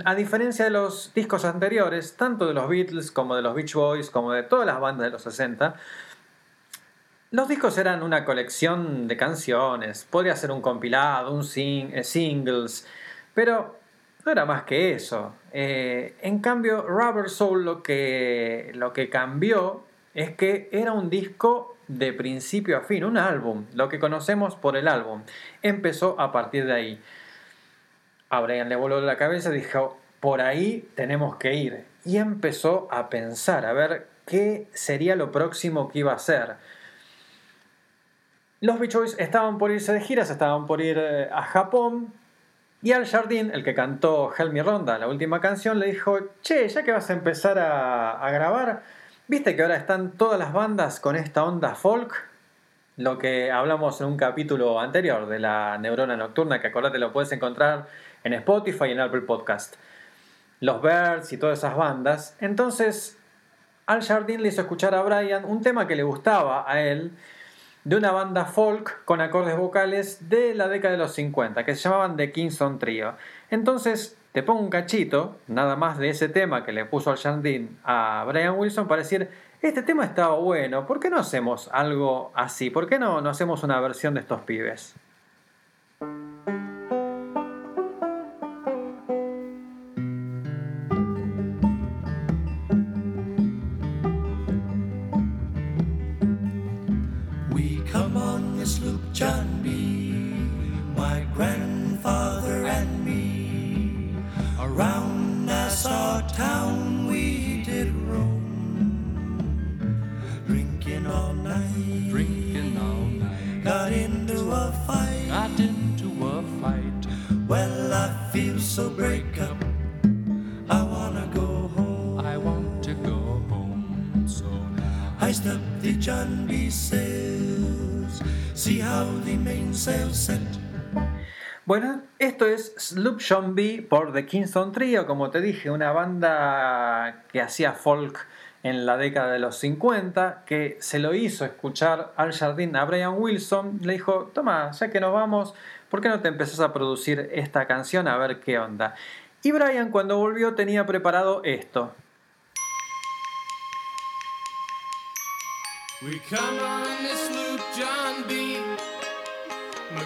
A diferencia de los discos anteriores, tanto de los Beatles como de los Beach Boys, como de todas las bandas de los 60, Los discos eran una colección de canciones, podría ser un compilado, un sing- eh, singles, pero no era más que eso. Eh, en cambio, Rubber Soul lo que, lo que cambió es que era un disco de principio a fin, un álbum, lo que conocemos por el álbum. Empezó a partir de ahí. A Brian le voló la cabeza y dijo, por ahí tenemos que ir. Y empezó a pensar, a ver qué sería lo próximo que iba a hacer. Los Beach Boys estaban por irse de giras, estaban por ir eh, a Japón. Y Al Jardín, el que cantó Help Me Ronda, la última canción, le dijo, che, ya que vas a empezar a, grabar, ¿viste que ahora están todas las bandas con esta onda folk? Lo que hablamos en un capítulo anterior de la neurona nocturna, que acordate lo puedes encontrar en Spotify y en Apple Podcast. Los Birds y todas esas bandas. Entonces, Al Jardín le hizo escuchar a Brian un tema que le gustaba a él, de una banda folk con acordes vocales de la década de los 50, que se llamaban The Kingston Trio. Entonces, te pongo un cachito, nada más de ese tema que le puso Al Jardín a Brian Wilson para decir, este tema estaba bueno, ¿por qué no hacemos algo así? ¿Por qué no, no hacemos una versión de estos pibes? Bueno, esto es Sloop B por The Kingston Trio, como te dije, una banda que hacía folk en la década de los 50, que se lo hizo escuchar al jardín a Brian Wilson, le dijo, toma, ya que nos vamos, ¿por qué no te empezás a producir esta canción a ver qué onda? Y Brian cuando volvió tenía preparado esto. We come on this loop, John B. My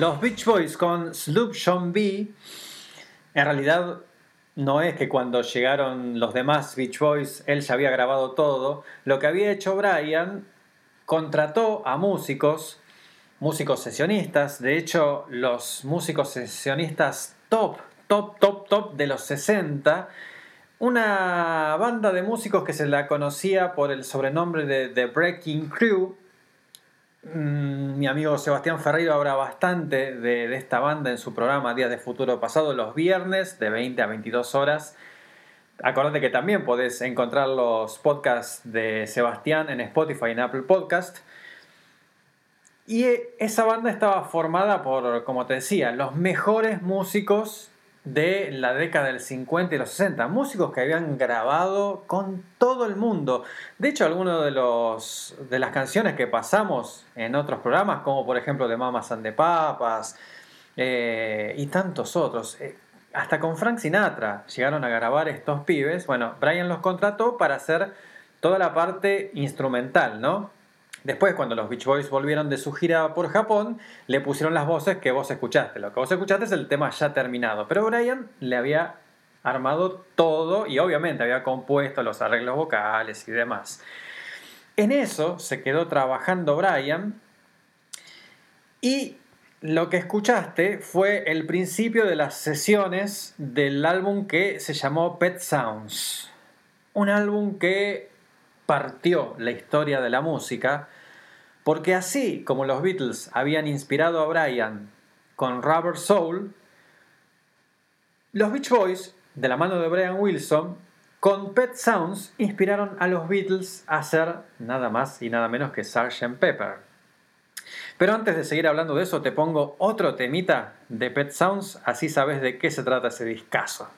Los Beach Boys con Sloop John B. En realidad no es que cuando llegaron los demás Beach Boys él ya había grabado todo. Lo que había hecho Brian, contrató a músicos, músicos sesionistas. De hecho, los músicos sesionistas top, top, top, top de los 60. Una banda de músicos que se la conocía por el sobrenombre de The Breaking Crew. Mm, Mi amigo Sebastián Ferreiro habla bastante de, esta banda en su programa Días de Futuro Pasado los viernes de 20 a 22 horas. Acordate que también podés encontrar los podcasts de Sebastián en Spotify y en Apple Podcast. Y esa banda estaba formada por, como te decía, los mejores músicos de la década del 50 y los 60. Músicos que habían grabado con todo el mundo. De hecho, algunas de, de las canciones que pasamos en otros programas, como por ejemplo de Mamas and Papas eh, y tantos otros, eh, hasta con Frank Sinatra llegaron a grabar estos pibes. Bueno, Brian los contrató para hacer toda la parte instrumental, ¿no? Después, cuando los Beach Boys volvieron de su gira por Japón, le pusieron las voces que vos escuchaste. Lo que vos escuchaste es el tema ya terminado. Pero Brian le había armado todo y obviamente había compuesto los arreglos vocales y demás. En eso se quedó trabajando Brian y lo que escuchaste fue el principio de las sesiones del álbum que se llamó Pet Sounds. Un álbum que partió la historia de la música, porque así como los Beatles habían inspirado a Brian con Rubber Soul, los Beach Boys, de la mano de Brian Wilson, con Pet Sounds inspiraron a los Beatles a hacer nada más y nada menos que Sgt. Pepper. Pero antes de seguir hablando de eso, te pongo otro temita de Pet Sounds, así sabes de qué se trata ese discazo.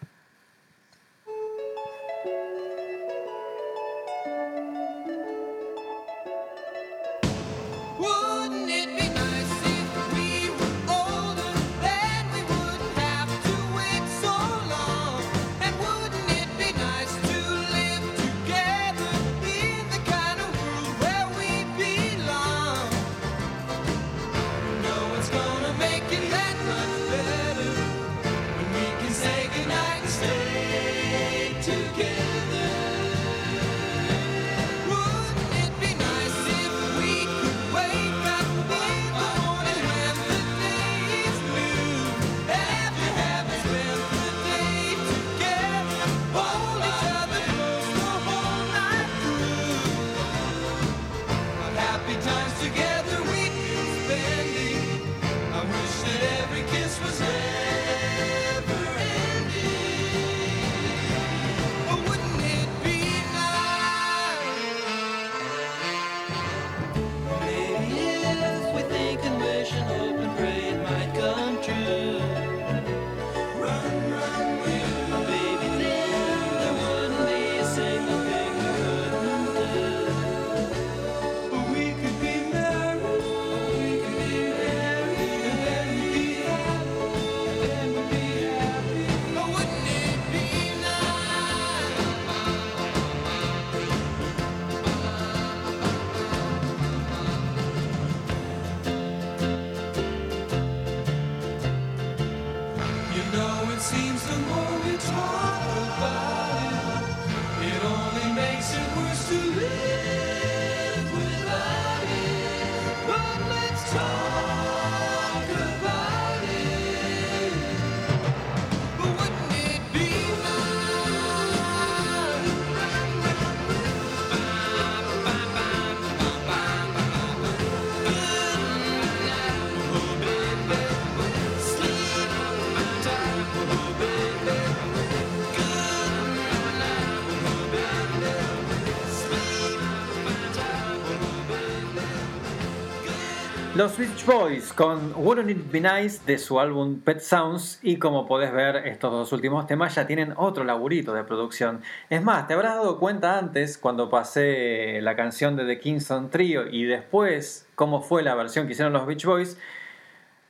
Los Beach Boys con Wouldn't It Be Nice de su álbum Pet Sounds y como podés ver estos dos últimos temas ya tienen otro laburito de producción. Es más, te habrás dado cuenta antes cuando pasé la canción de The Kingston Trio y después cómo fue la versión que hicieron los Beach Boys,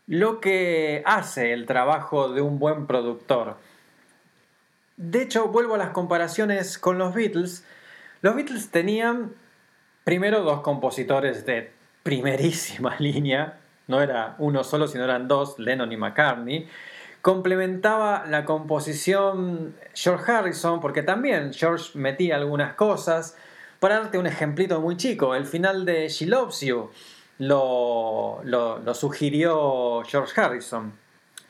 lo que hace el trabajo de un buen productor. De hecho, vuelvo a las comparaciones con los Beatles. Los Beatles tenían primero dos compositores de primerísima línea, no era uno solo, sino eran dos, Lennon y McCartney. Complementaba la composición George Harrison, porque también George metía algunas cosas. Para darte un ejemplito muy chico, el final de She Loves You lo, lo- lo sugirió George Harrison.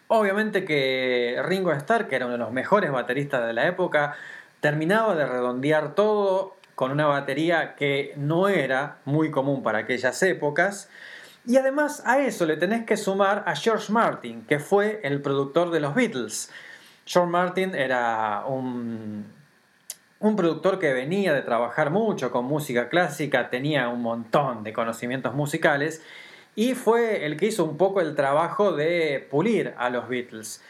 Obviamente que Ringo Starr, que era uno de los mejores bateristas de la época, terminaba de redondear todo con una batería que no era muy común para aquellas épocas. Y además a eso le tenés que sumar a George Martin, que fue el productor de los Beatles. George Martin era un, un productor que venía de trabajar mucho con música clásica, tenía un montón de conocimientos musicales y fue el que hizo un poco el trabajo de pulir a los Beatles.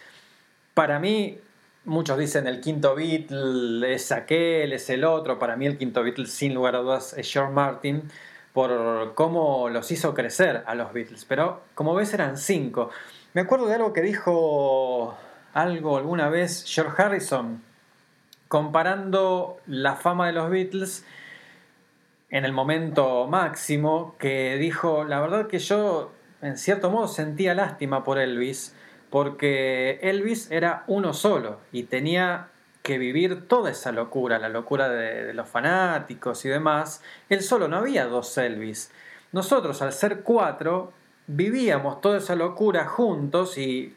Para mí, muchos dicen el quinto Beatle es aquel, es el otro. Para mí el quinto Beatle sin lugar a dudas es George Martin por cómo los hizo crecer a los Beatles. Pero como ves eran cinco. Me acuerdo de algo que dijo algo alguna vez George Harrison comparando la fama de los Beatles en el momento máximo, que dijo, la verdad que yo en cierto modo sentía lástima por Elvis, porque Elvis era uno solo y tenía que vivir toda esa locura, la locura de, los fanáticos y demás. Él solo, no había dos Elvis. Nosotros, al ser cuatro, vivíamos toda esa locura juntos y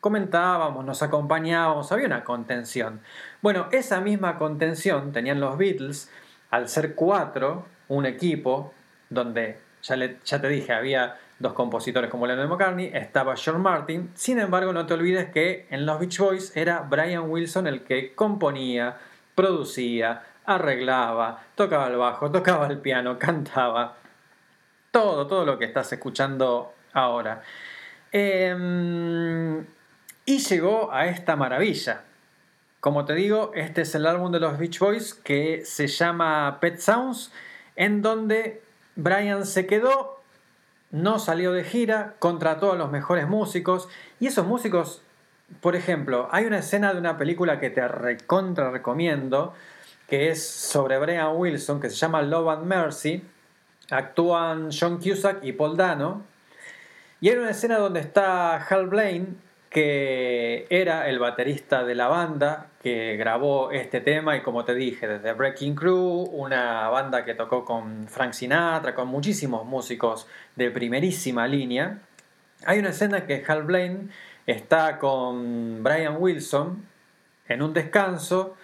comentábamos, nos acompañábamos, había una contención. Bueno, esa misma contención tenían los Beatles al ser cuatro, un equipo, donde ya te dije, había dos compositores como Lennon McCartney, estaba George Martin, sin embargo no te olvides que en los Beach Boys era Brian Wilson el que componía, producía, arreglaba, tocaba el bajo, tocaba el piano, cantaba, todo, todo lo que estás escuchando ahora. Em, y llegó a esta maravilla. Como te digo, este es el álbum de los Beach Boys que se llama Pet Sounds, en donde Brian se quedó, no salió de gira, contrató a los mejores músicos y esos músicos, por ejemplo, hay una escena de una película que te recontra recomiendo, que es sobre Brian Wilson, que se llama Love and Mercy. Actúan John Cusack y Paul Dano. Y hay una escena donde está Hal Blaine, que era el baterista de la banda que grabó este tema y como te dije, desde Breaking Crew, una banda que tocó con Frank Sinatra, con muchísimos músicos de primerísima línea. Hay una escena que Hal Blaine está con Brian Wilson en un descanso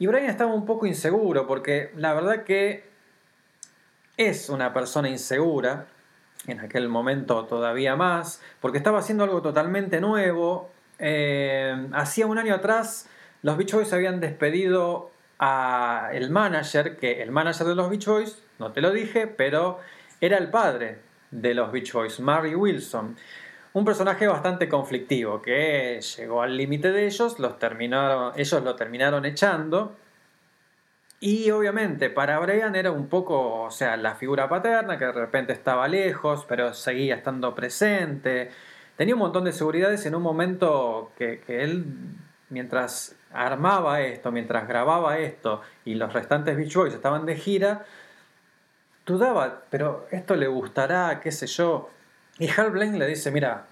y Brian estaba un poco inseguro porque la verdad que es una persona insegura, en aquel momento todavía más, porque estaba haciendo algo totalmente nuevo. Eh, hacía un año atrás los Beach Boys habían despedido a el manager, que el manager de los Beach Boys, no te lo dije, pero era el padre de los Beach Boys, Murray Wilson. Un personaje bastante conflictivo que llegó al límite de ellos, los terminaron, ellos lo terminaron echando. Y obviamente para Brian era un poco, o sea, la figura paterna que de repente estaba lejos, pero seguía estando presente. Tenía un montón de seguridades en un momento que, que él, mientras armaba esto, mientras grababa esto y los restantes Beach Boys estaban de gira, dudaba, pero esto le gustará, qué sé yo. Y Hal Blaine le dice, mira,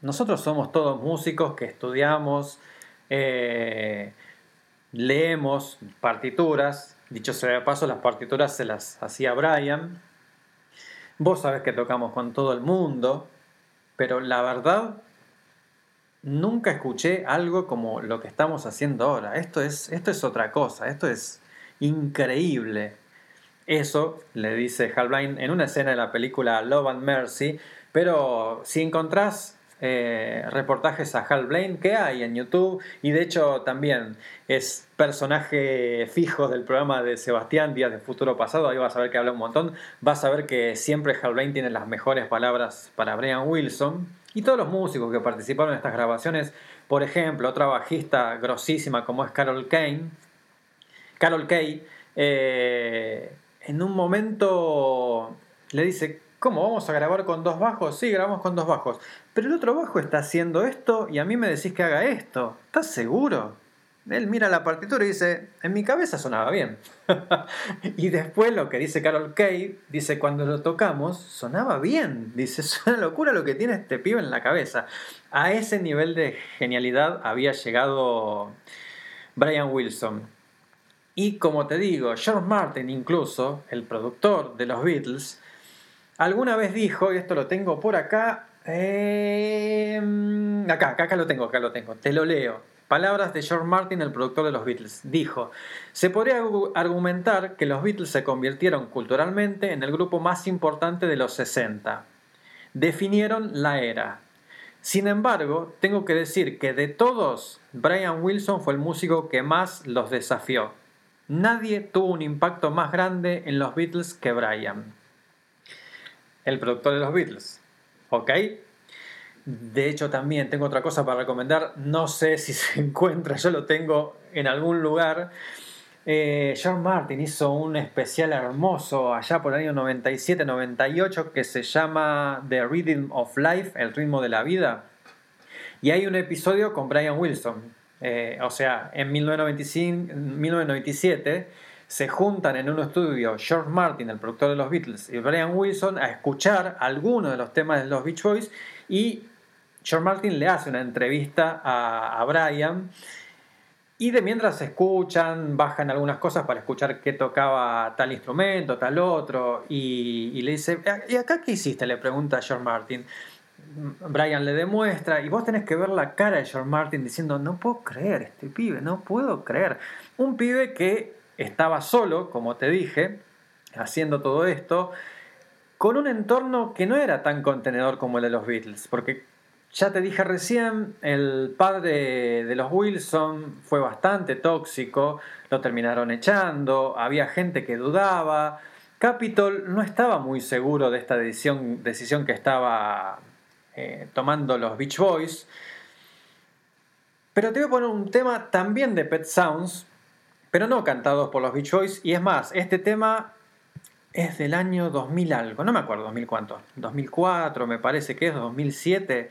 nosotros somos todos músicos que estudiamos, eh, leemos partituras, dicho sea de paso, las partituras se las hacía Brian. Vos sabés que tocamos con todo el mundo, pero la verdad nunca escuché algo como lo que estamos haciendo ahora. Esto es, esto es otra cosa, esto es increíble. Eso le dice Hal Blaine en una escena de la película Love and Mercy, pero si encontrás eh, reportajes a Hal Blaine que hay en YouTube y de hecho también es personaje fijo del programa de Sebastián Días de Futuro Pasado, ahí vas a ver que habla un montón, vas a ver que siempre Hal Blaine tiene las mejores palabras para Brian Wilson y todos los músicos que participaron en estas grabaciones, por ejemplo, otra bajista grosísima como es Carol Kane, Carol Kay, eh, en un momento le dice, ¿cómo vamos a grabar con dos bajos? Sí, grabamos con dos bajos. Pero el otro bajo está haciendo esto y a mí me decís que haga esto. ¿Estás seguro? Él mira la partitura y dice, en mi cabeza sonaba bien. y después lo que dice Carol Kay, dice, cuando lo tocamos, sonaba bien. Dice, es una locura lo que tiene este pibe en la cabeza. A ese nivel de genialidad había llegado Brian Wilson. Y como te digo, George Martin incluso, el productor de los Beatles, alguna vez dijo, y esto lo tengo por acá, eh, acá, acá, acá lo tengo, acá lo tengo, te lo leo. Palabras de George Martin, el productor de los Beatles. Dijo, se podría argu- argumentar que los Beatles se convirtieron culturalmente en el grupo más importante de los 60. Definieron la era. Sin embargo, tengo que decir que de todos, Brian Wilson fue el músico que más los desafió. Nadie tuvo un impacto más grande en los Beatles que Brian. El productor de los Beatles. ¿Ok? De hecho, también tengo otra cosa para recomendar. No sé si se encuentra, yo lo tengo en algún lugar. Eh, George Martin hizo un especial hermoso allá por el año 97-98 que se llama The Rhythm of Life, el ritmo de la vida. Y hay un episodio con Brian Wilson. Eh, o sea, en 1995, en 1997 se juntan en un estudio George Martin, el productor de los Beatles, y Brian Wilson a escuchar algunos de los temas de los Beach Boys y George Martin le hace una entrevista a, a Brian y de mientras escuchan, bajan algunas cosas para escuchar qué tocaba tal instrumento, tal otro, y, y le dice, ¿y acá qué hiciste? Le pregunta a George Martin. Brian le demuestra, y vos tenés que ver la cara de George Martin diciendo, no puedo creer este pibe, no puedo creer. Un pibe que estaba solo, como te dije, haciendo todo esto, con un entorno que no era tan contenedor como el de los Beatles, porque ya te dije recién, el padre de los Wilson fue bastante tóxico, lo terminaron echando, había gente que dudaba, Capitol no estaba muy seguro de esta decisión, decisión que estaba eh, tomando los Beach Boys, pero te voy a poner un tema también de Pet Sounds, pero no cantados por los Beach Boys, y es más, este tema es del año 2000 algo, no me acuerdo 2000 cuánto, 2004 me parece que es, 2007.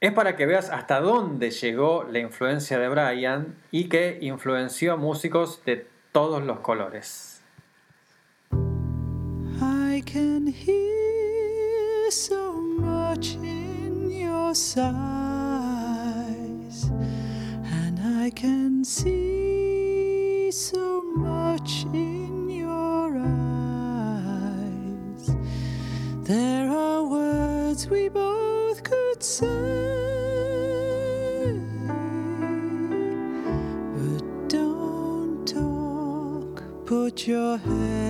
Es para que veas hasta dónde llegó la influencia de Brian y que influenció a músicos de todos los colores. I can hear so much in your sighs, and I can so much in your eyes. There are words we both could say, but don't talk. Put your head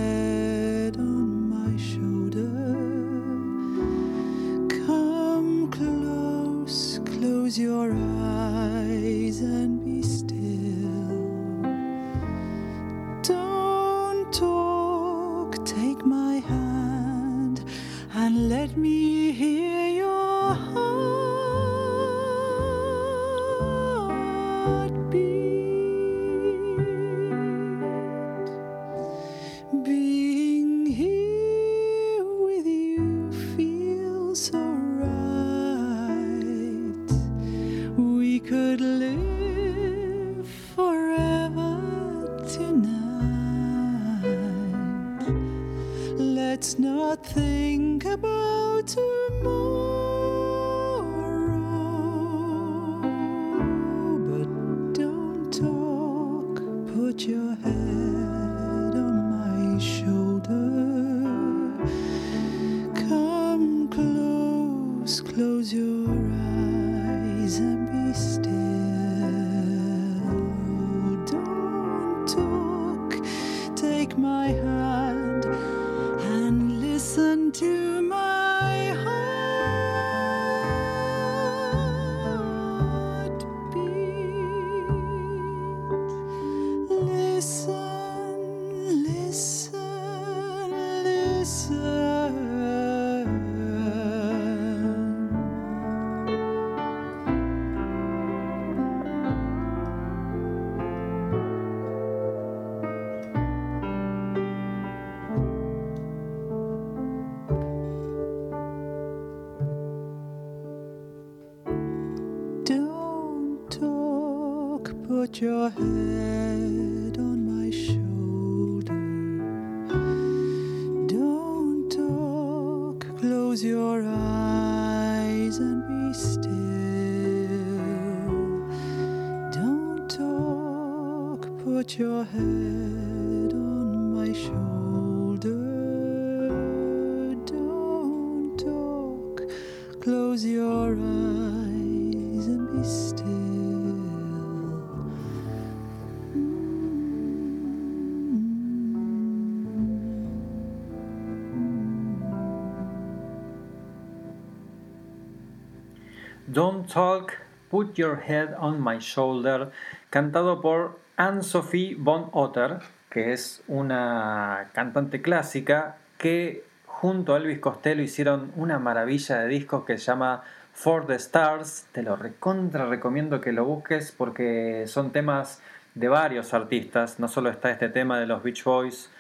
Your Head on My Shoulder, cantado por Anne-Sophie von Otter, que es una cantante clásica que junto a Elvis Costello hicieron una maravilla de discos que se llama For the Stars. Te lo recontra recomiendo que lo busques porque son temas de varios artistas, no solo está este tema de los Beach Boys,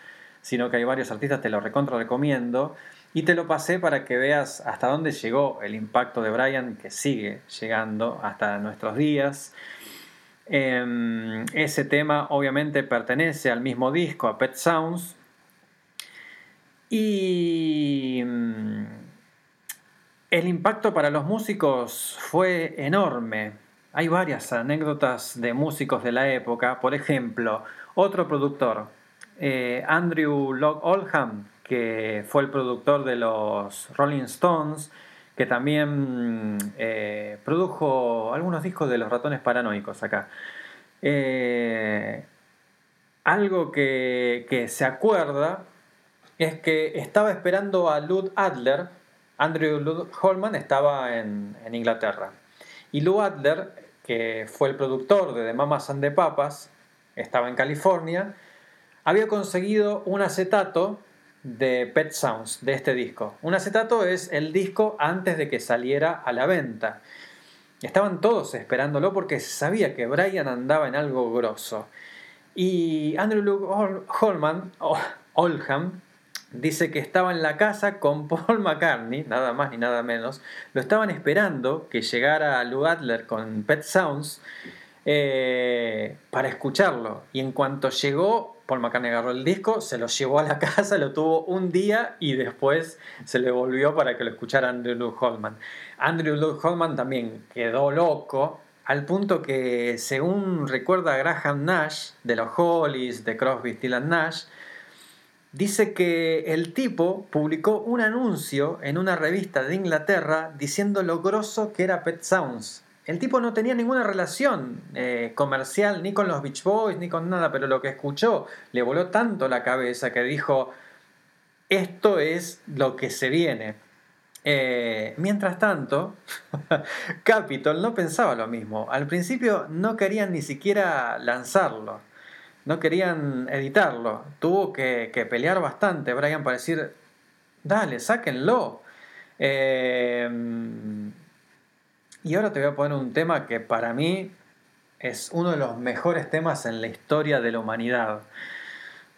sino que hay varios artistas, te lo recontra recomiendo. Y te lo pasé para que veas hasta dónde llegó el impacto de Brian, que sigue llegando hasta nuestros días. Em, ese tema obviamente pertenece al mismo disco, a Pet Sounds. Y mm, el impacto para los músicos fue enorme. Hay varias anécdotas de músicos de la época. Por ejemplo, otro productor, eh, Andrew Locke Oldham, que fue el productor de los Rolling Stones, que también eh, produjo algunos discos de los ratones paranoicos acá. Eh, algo que, que se acuerda es que estaba esperando a Lud Adler, Andrew Lud Holman estaba en, en Inglaterra, y Lou Adler, que fue el productor de The Mamas and the Papas, estaba en California, había conseguido un acetato de Pet Sounds, de este disco. Un acetato es el disco antes de que saliera a la venta. Estaban todos esperándolo porque se sabía que Brian andaba en algo grosso. Y Andrew Luke Hol- Holman, Oldham, dice que estaba en la casa con Paul McCartney, nada más ni nada menos. Lo estaban esperando que llegara Lou Adler con Pet Sounds eh, para escucharlo. Y en cuanto llegó, Paul McCartney agarró el disco, se lo llevó a la casa, lo tuvo un día y después se le volvió para que lo escuchara Andrew Luke Holman. Andrew Luke Holman también quedó loco, al punto que, según recuerda Graham Nash, de los Hollies, de Crosby, Still Nash, Dice que el tipo publicó un anuncio en una revista de Inglaterra diciendo lo grosso que era Pet Sounds. El tipo no tenía ninguna relación eh, comercial ni con los Beach Boys ni con nada, pero lo que escuchó le voló tanto la cabeza que dijo, esto es lo que se viene. Eh, mientras tanto, Capitol no pensaba lo mismo. Al principio no querían ni siquiera lanzarlo no querían editarlo. Tuvo que, pelear bastante Brian para decir, dale, sáquenlo. Eh, y ahora te voy a poner un tema que para mí es uno de los mejores temas en la historia de la humanidad.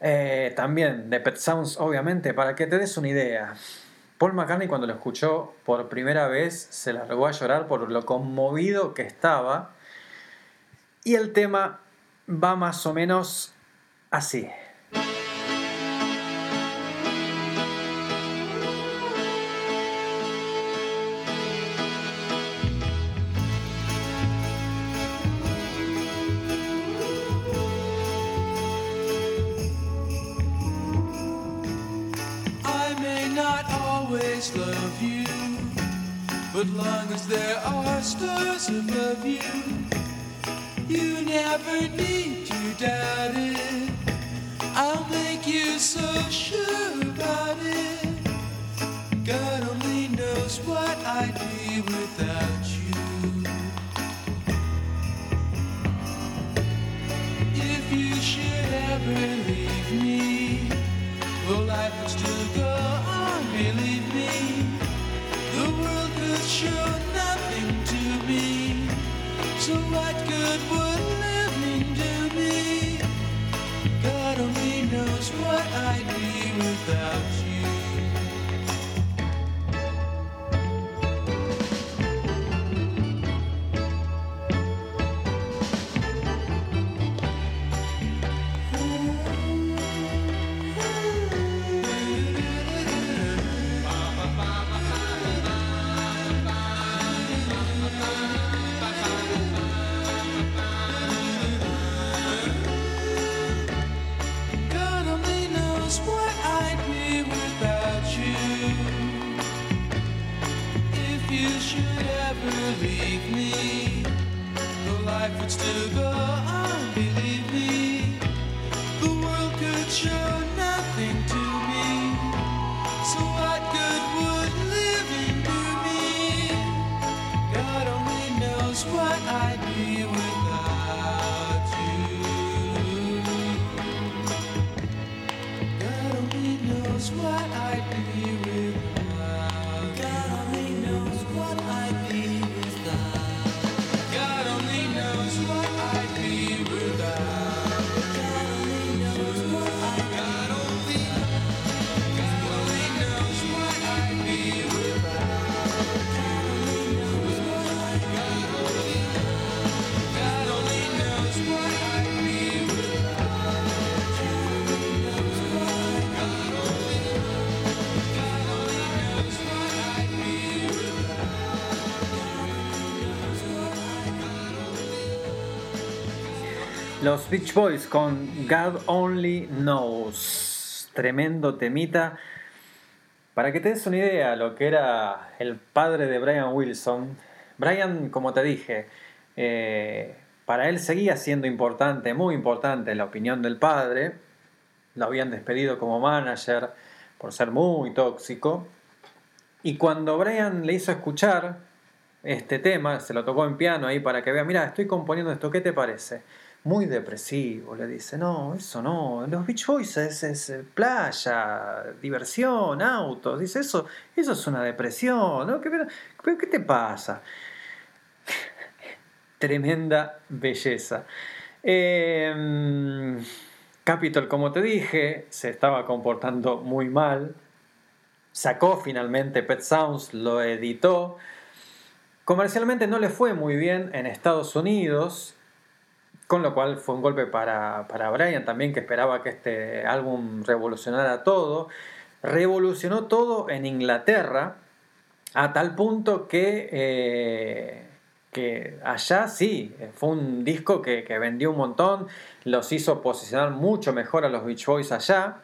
Eh, también de Pet Sounds, obviamente, para que te des una idea. Paul McCartney cuando lo escuchó por primera vez se largó a llorar por lo conmovido que estaba. Y el tema va más o menos así. never knew. Be Los Beach Boys con God Only Knows. Tremendo temita. Para que te des una idea lo que era el padre de Brian Wilson, Brian, como te dije, eh, para él seguía siendo importante, muy importante la opinión del padre. Lo habían despedido como manager por ser muy tóxico. Y cuando Brian le hizo escuchar este tema, se lo tocó en piano ahí para que vea, mira, estoy componiendo esto, ¿qué te parece? Muy depresivo, le dice, no, eso no, los Beach Boys es, es, eh, playa, diversión, autos, dice, eso, eso es una depresión, ¿no? ¿Qué, qué- qué te pasa? Tremenda belleza. Eh, Capitol, como te dije, se estaba comportando muy mal. Sacó finalmente Pet Sounds, lo editó. Comercialmente no le fue muy bien en Estados Unidos, con lo cual fue un golpe para, para Brian también, que esperaba que este álbum revolucionara todo. Revolucionó todo en Inglaterra, a tal punto que, eh, que allá sí, fue un disco que, que vendió un montón, los hizo posicionar mucho mejor a los Beach Boys allá.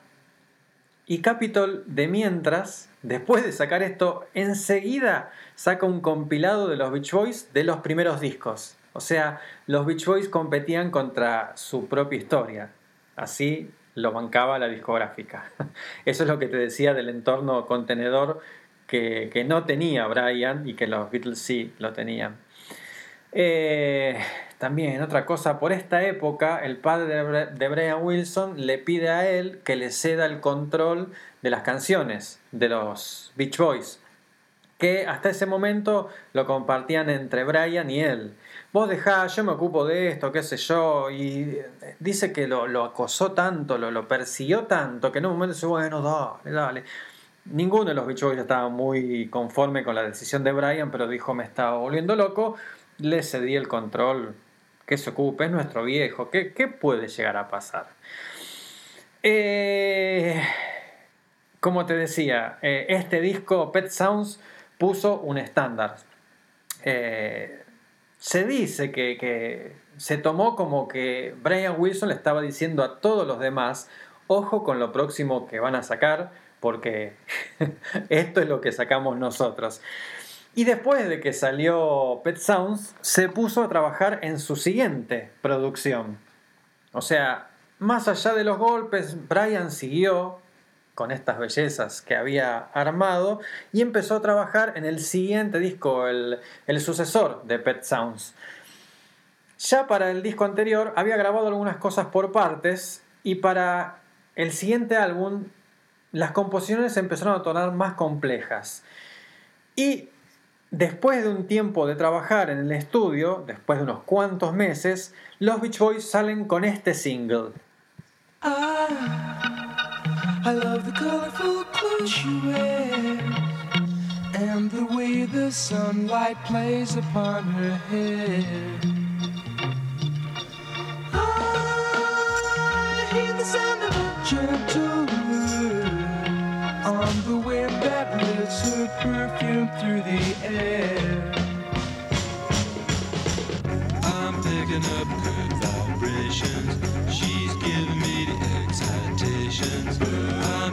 Y Capitol, de mientras, después de sacar esto, enseguida saca un compilado de los Beach Boys de los primeros discos. O sea, los Beach Boys competían contra su propia historia. Así lo bancaba la discográfica. Eso es lo que te decía del entorno contenedor que, que no tenía Brian y que los Beatles sí lo tenían. Eh, también otra cosa, por esta época el padre de Brian Wilson le pide a él que le ceda el control de las canciones de los Beach Boys, que hasta ese momento lo compartían entre Brian y él. Vos dejá, yo me ocupo de esto, qué sé yo, y dice que lo, lo acosó tanto, lo, lo persiguió tanto, que en un momento dice, bueno, dale, dale. Ninguno de los Beach Boys estaba muy conforme con la decisión de Brian, pero dijo, me estaba volviendo loco, le cedí el control, que se ocupe, es nuestro viejo, ¿qué, qué puede llegar a pasar? Eh, como te decía, eh, este disco Pet Sounds puso un estándar. Eh, se dice que, que se tomó como que Brian Wilson le estaba diciendo a todos los demás, ojo con lo próximo que van a sacar, porque esto es lo que sacamos nosotros. Y después de que salió Pet Sounds, se puso a trabajar en su siguiente producción. O sea, más allá de los golpes, Brian siguió con estas bellezas que había armado y empezó a trabajar en el siguiente disco, el, el sucesor de Pet Sounds. Ya para el disco anterior había grabado algunas cosas por partes y para el siguiente álbum las composiciones empezaron a tornar más complejas. Y después de un tiempo de trabajar en el estudio, después de unos cuantos meses, los Beach Boys salen con este single. I love the colorful clothes she wears and the way the sunlight plays upon her hair. I hear the sound of a gentle word on the wind that lifts her perfume through the air. I'm picking up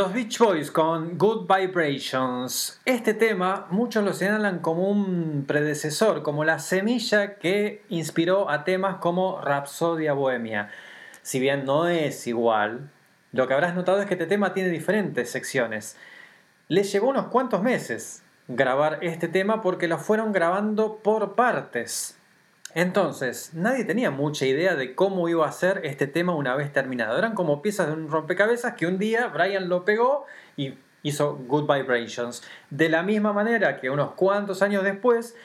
Los Beach Boys con Good Vibrations. Este tema muchos lo señalan como un predecesor, como la semilla que inspiró a temas como Rapsodia Bohemia. Si bien no es igual, lo que habrás notado es que este tema tiene diferentes secciones. Les llevó unos cuantos meses grabar este tema porque lo fueron grabando por partes. Entonces, nadie tenía mucha idea de cómo iba a ser este tema una vez terminado. Eran como piezas de un rompecabezas que un día Brian lo pegó y hizo Good Vibrations. De la misma manera que unos cuantos años después,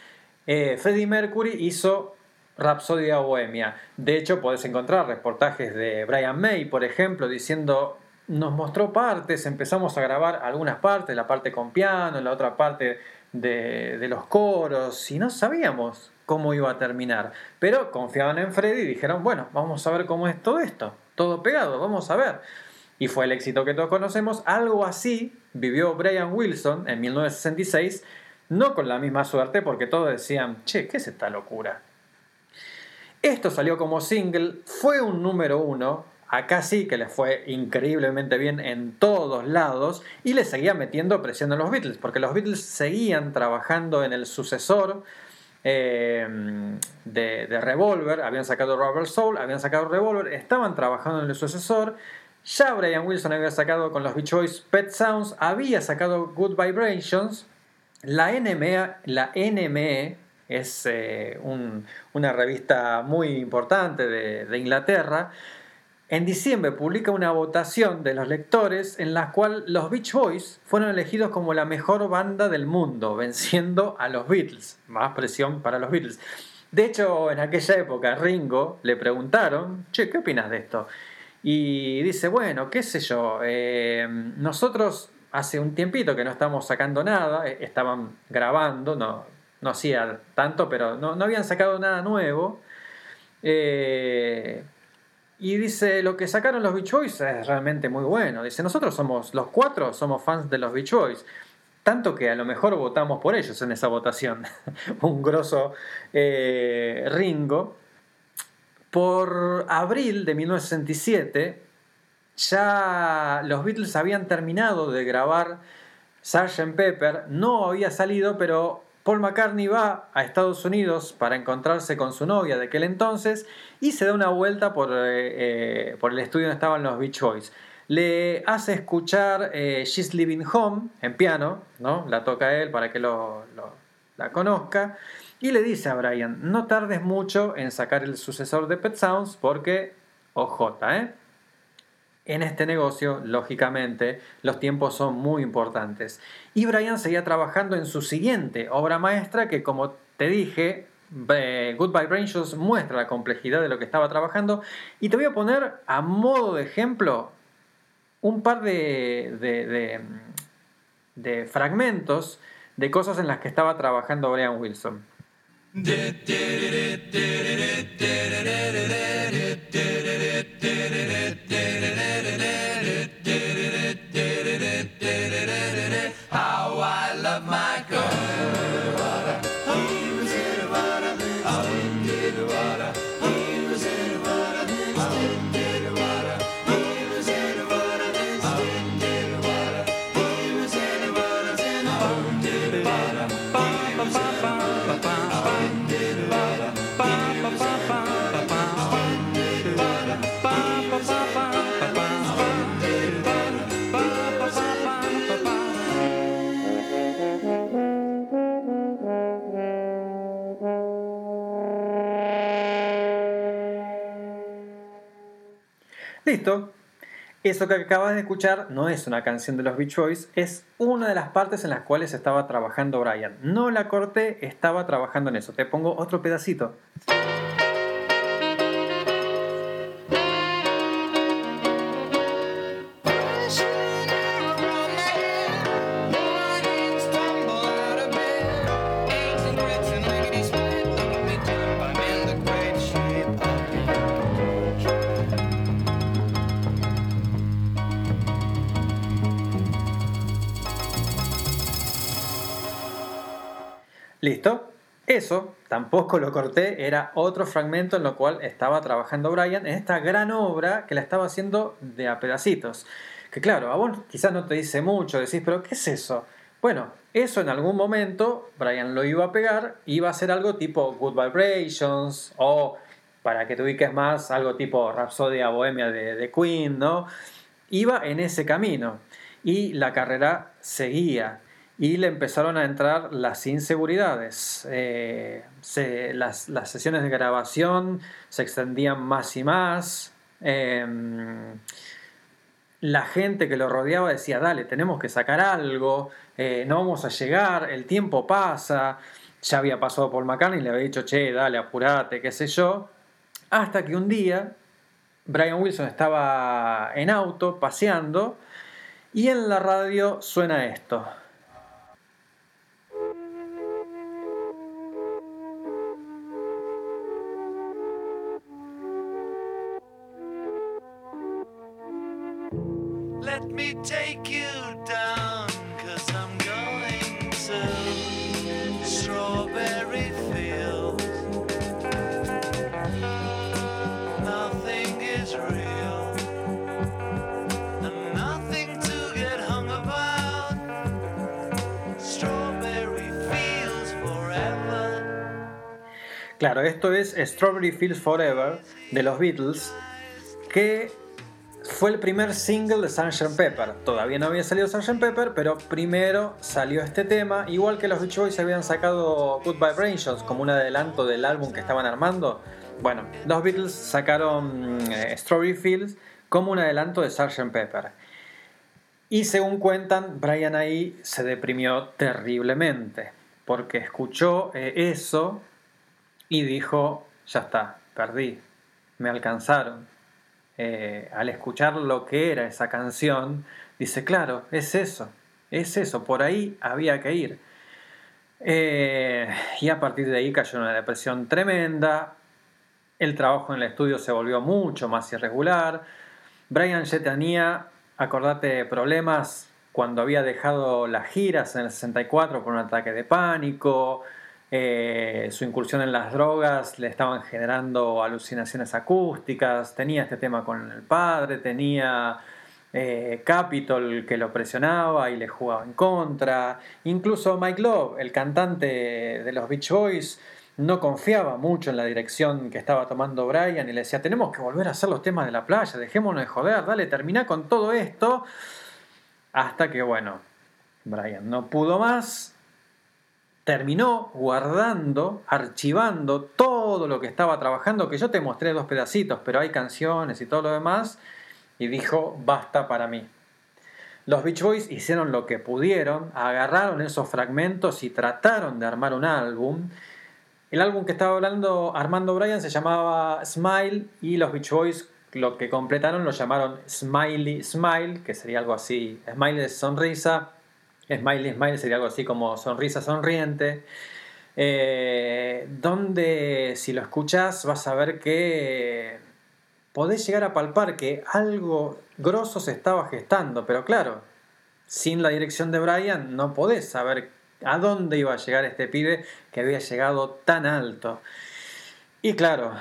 eh, Freddie Mercury hizo Rapsodia Bohemia. De hecho, podés encontrar reportajes de Brian May, por ejemplo, diciendo nos mostró partes, empezamos a grabar algunas partes, la parte con piano, la otra parte de, de los coros, y no sabíamos cómo iba a terminar. Pero confiaban en Freddy y dijeron, bueno, vamos a ver cómo es todo esto, todo pegado, vamos a ver. Y fue el éxito que todos conocemos. Algo así vivió Brian Wilson en 1966, no con la misma suerte porque todos decían, che, ¿qué es esta locura? Esto salió como single, fue un número uno, acá sí que le fue increíblemente bien en todos lados y le seguía metiendo presión a los Beatles, porque los Beatles seguían trabajando en el sucesor eh, de, de Revolver, habían sacado Rubber Soul, habían sacado Revolver, estaban trabajando en el sucesor. Ya Brian Wilson había sacado con los Beach Boys Pet Sounds, había sacado Good Vibrations. La NME, la NME es eh, un- una revista muy importante de Inglaterra. En diciembre publica una votación de los lectores en la cual los Beach Boys fueron elegidos como la mejor banda del mundo, venciendo a los Beatles. Más presión para los Beatles. De hecho, en aquella época, Ringo le preguntaron, che, ¿qué opinas de esto? Y dice, bueno, qué sé yo, eh, nosotros hace un tiempito que no estamos sacando nada, eh, estaban grabando, no, no hacía tanto, pero no, no habían sacado nada nuevo. Eh, y dice, lo que sacaron los Beach Boys es realmente muy bueno. Dice, nosotros somos, los cuatro somos fans de los Beach Boys. Tanto que a lo mejor votamos por ellos en esa votación. Un grosso eh, Ringo. Por abril de 1967, ya los Beatles habían terminado de grabar Sgt. Pepper. No había salido, pero Paul McCartney va a Estados Unidos para encontrarse con su novia de aquel entonces y se da una vuelta por, eh, eh, por el estudio donde estaban los Beach Boys. Le hace escuchar eh, She's Living Home en piano, ¿no? la toca él para que lo, la conozca y le dice a Brian, no tardes mucho en sacar el sucesor de Pet Sounds porque, OJ, ¿eh? En este negocio, lógicamente, los tiempos son muy importantes. Y Brian seguía trabajando en su siguiente obra maestra que, como te dije, eh, Good Vibrations muestra la complejidad de lo que estaba trabajando. Y te voy a poner a modo de ejemplo un par de, de- mm, de fragmentos de cosas en las que estaba trabajando Brian Wilson. Listo. Eso que acabas de escuchar no es una canción de los Beach Boys, es una de las partes en las cuales estaba trabajando Brian. No la corté, estaba trabajando en eso. Te pongo otro pedacito. Listo. Eso tampoco lo corté, era otro fragmento en lo cual estaba trabajando Brian en esta gran obra que la estaba haciendo de a pedacitos. Que claro, a vos quizás no te dice mucho, decís, pero ¿qué es eso? Bueno, eso en algún momento Brian lo iba a pegar, iba a ser algo tipo Good Vibrations o para que te ubiques más, algo tipo Rhapsodia Bohemia de, de Queen, ¿no? Iba en ese camino y la carrera seguía y le empezaron a entrar las inseguridades. Eh, las sesiones de grabación se extendían más y más. Em, la gente que lo rodeaba decía, dale, tenemos que sacar algo, eh, no vamos a llegar, el tiempo pasa. Ya había pasado Paul McCartney y le había dicho, che, dale, apurate, qué sé yo. Hasta que un día Brian Wilson estaba en auto, paseando, y en la radio suena esto. Claro, esto es Strawberry Fields Forever de los Beatles, que fue el primer single de Sgt. Pepper. Todavía no había salido Sgt. Pepper, pero primero salió este tema. Igual que los Beach Boys habían sacado Good Vibrations como un adelanto del álbum que estaban armando. Bueno, los Beatles sacaron eh, Strawberry Fields como un adelanto de Sgt. Pepper. Y según cuentan, Brian ahí se deprimió terriblemente, porque escuchó eh, eso y dijo, ya está, perdí, me alcanzaron. Eh, al escuchar lo que era esa canción, dice, claro, es eso, es eso, por ahí había que ir. Eh, y a partir de ahí cayó una depresión tremenda, el trabajo en el estudio se volvió mucho más irregular, Brian ya tenía, acordate, problemas cuando había dejado las giras en el 64 por un ataque de pánico, eh, su incursión en las drogas le estaban generando alucinaciones acústicas, tenía este tema con el padre, tenía eh, Capitol que lo presionaba y le jugaba en contra, incluso Mike Love, el cantante de los Beach Boys, no confiaba mucho en la dirección que estaba tomando Brian y le decía, tenemos que volver a hacer los temas de la playa, dejémonos de joder, dale, termina con todo esto. Hasta que, bueno, Brian no pudo más, terminó guardando, archivando todo lo que estaba trabajando, que yo te mostré dos pedacitos, pero hay canciones y todo lo demás, y dijo, basta para mí. Los Beach Boys hicieron lo que pudieron, agarraron esos fragmentos y trataron de armar un álbum. El álbum que estaba hablando Armando Bryan se llamaba Smile y los Beach Boys lo que completaron lo llamaron Smiley Smile, que sería algo así, Smile es sonrisa, Smiley Smile sería algo así como sonrisa sonriente, eh, donde si lo escuchas vas a ver que podés llegar a palpar que algo grosso se estaba gestando, pero claro, sin la dirección de Brian no podés saber a dónde iba a llegar este pibe que había llegado tan alto. Y claro,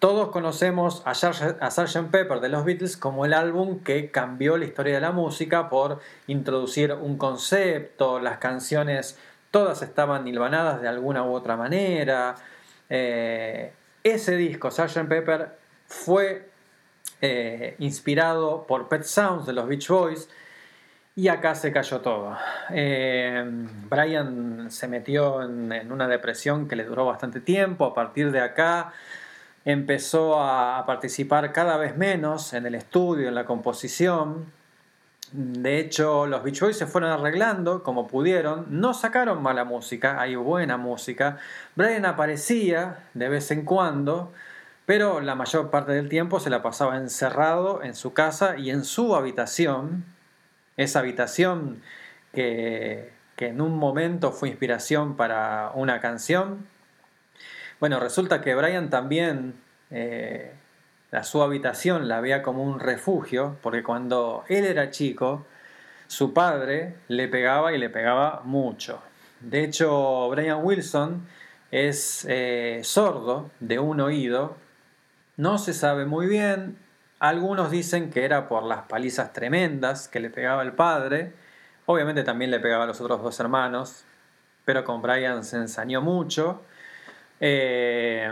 todos conocemos a Sgt. Pepper de los Beatles como el álbum que cambió la historia de la música por introducir un concepto, las canciones todas estaban hilvanadas de alguna u otra manera. Eh, ese disco, Sgt. Pepper, fue eh, inspirado por Pet Sounds de los Beach Boys y acá se cayó todo. Eh, Brian se metió en, en una depresión que le duró bastante tiempo. A partir de acá empezó a participar cada vez menos en el estudio, en la composición. De hecho, los Beach Boys se fueron arreglando como pudieron. No sacaron mala música, hay buena música. Brian aparecía de vez en cuando, pero la mayor parte del tiempo se la pasaba encerrado en su casa y en su habitación. Esa habitación que, que en un momento fue inspiración para una canción. Bueno, resulta que Brian también eh, a su habitación la veía como un refugio, porque cuando él era chico, su padre le pegaba y le pegaba mucho. De hecho, Brian Wilson es eh, sordo de un oído, no se sabe muy bien, algunos dicen que era por las palizas tremendas que le pegaba el padre, obviamente también le pegaba a los otros dos hermanos, pero con Brian se ensañó mucho. Eh,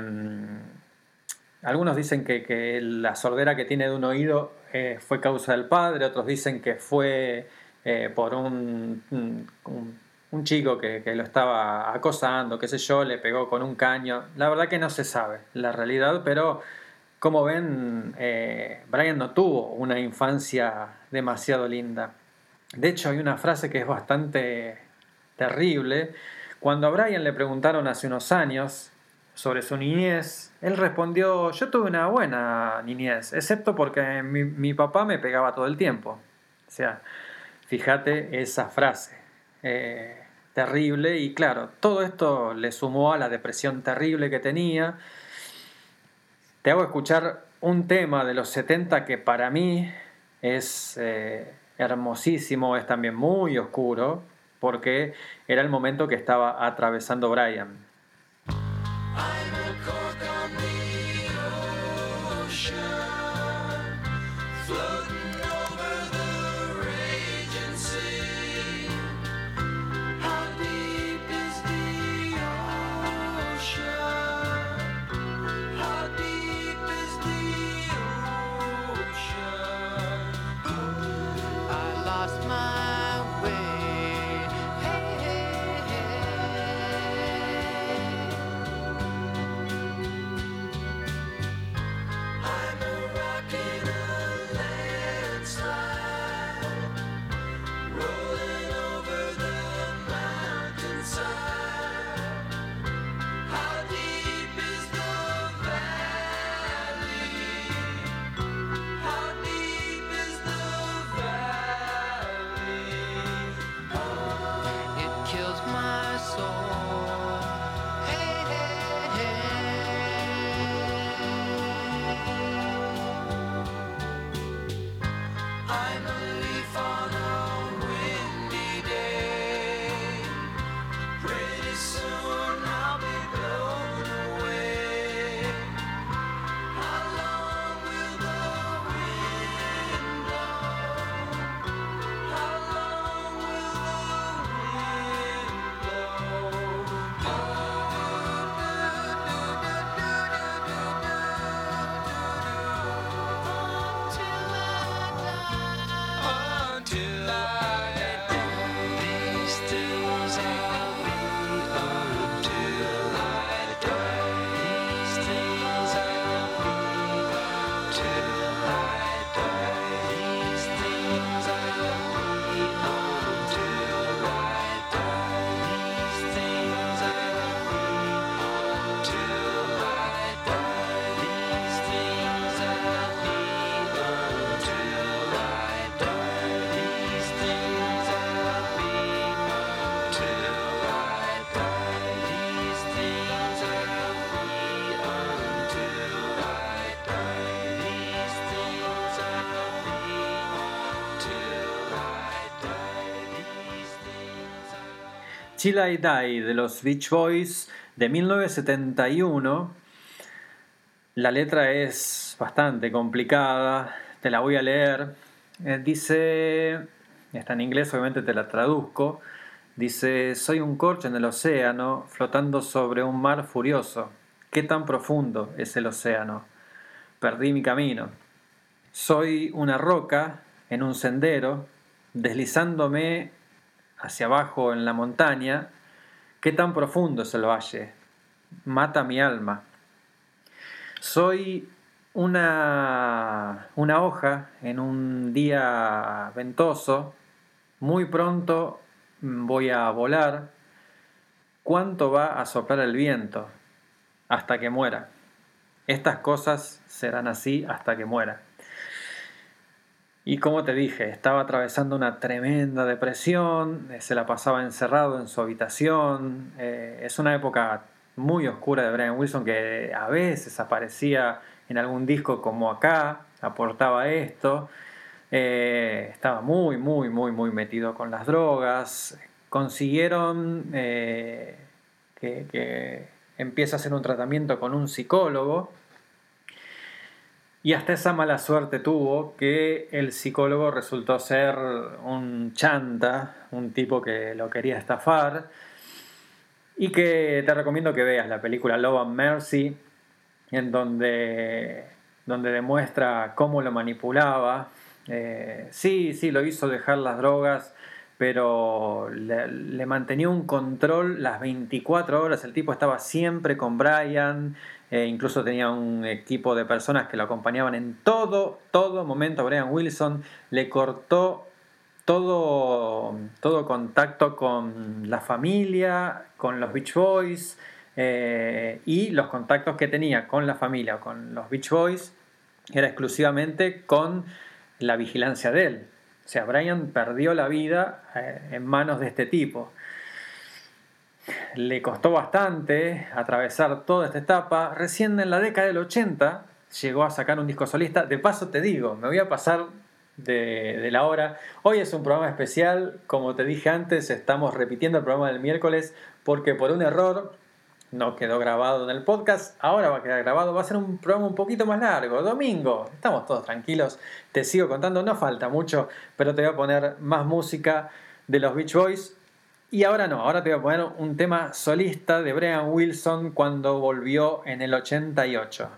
algunos dicen que, la sordera que tiene de un oído eh, fue causa del padre, otros dicen que fue eh, por un, un, chico que, lo estaba acosando, qué sé yo, le pegó con un caño. La verdad que no se sabe la realidad, pero como ven, Brian no tuvo una infancia demasiado linda. De hecho, hay una frase que es bastante terrible. Cuando a Brian le preguntaron hace unos años sobre su niñez, él respondió, yo tuve una buena niñez, excepto porque mi, papá me pegaba todo el tiempo. O sea, fíjate esa frase. Eh, terrible y claro, todo esto le sumó a la depresión terrible que tenía. Te hago escuchar un tema de los 70 que para mí es eh, hermosísimo, es también muy oscuro, porque era el momento que estaba atravesando Brian. De los Beach Boys de 1971. La letra es bastante complicada, te la voy a leer. Eh, dice, está en inglés, obviamente te la traduzco. Dice, soy un corcho en el océano, flotando sobre un mar furioso. ¿Qué tan profundo es el océano? Perdí mi camino. Soy una roca en un sendero, deslizándome hacia abajo en la montaña. ¿Qué tan profundo es el valle? Mata mi alma. Soy una, una hoja en un día ventoso. Muy pronto voy a volar. ¿Cuánto va a soplar el viento? Hasta que muera. Estas cosas serán así hasta que muera. Y como te dije, estaba atravesando una tremenda depresión, eh, se la pasaba encerrado en su habitación. eh, es una época muy oscura de Brian Wilson que a veces aparecía en algún disco como acá, aportaba esto. Eh, estaba muy, muy, muy, muy metido con las drogas. Consiguieron que, que empiece a hacer un tratamiento con un psicólogo. Y hasta esa mala suerte tuvo que el psicólogo resultó ser un chanta, un tipo que lo quería estafar. Y que te recomiendo que veas la película Love and Mercy, en donde, donde demuestra cómo lo manipulaba. Eh, sí, sí, lo hizo dejar las drogas, pero le, le mantenía un control las 24 horas. El tipo estaba siempre con Brian, eh, incluso tenía un equipo de personas que lo acompañaban en todo, todo momento. Brian Wilson le cortó todo, todo contacto con la familia, con los Beach Boys eh, y los contactos que tenía con la familia o con los Beach Boys era exclusivamente con la vigilancia de él. O sea, Brian perdió la vida eh, en manos de este tipo. Le costó bastante atravesar toda esta etapa. Recién en la década del 80 llegó a sacar un disco solista. De paso te digo, me voy a pasar de, la hora. Hoy es un programa especial. Como te dije antes, estamos repitiendo el programa del miércoles porque por un error no quedó grabado en el podcast. Ahora va a quedar grabado. Va a ser un programa un poquito más largo. Domingo. Estamos todos tranquilos. Te sigo contando. No falta mucho, pero te voy a poner más música de los Beach Boys. Y ahora no, ahora te voy a poner un tema solista de Brian Wilson cuando volvió en el 88.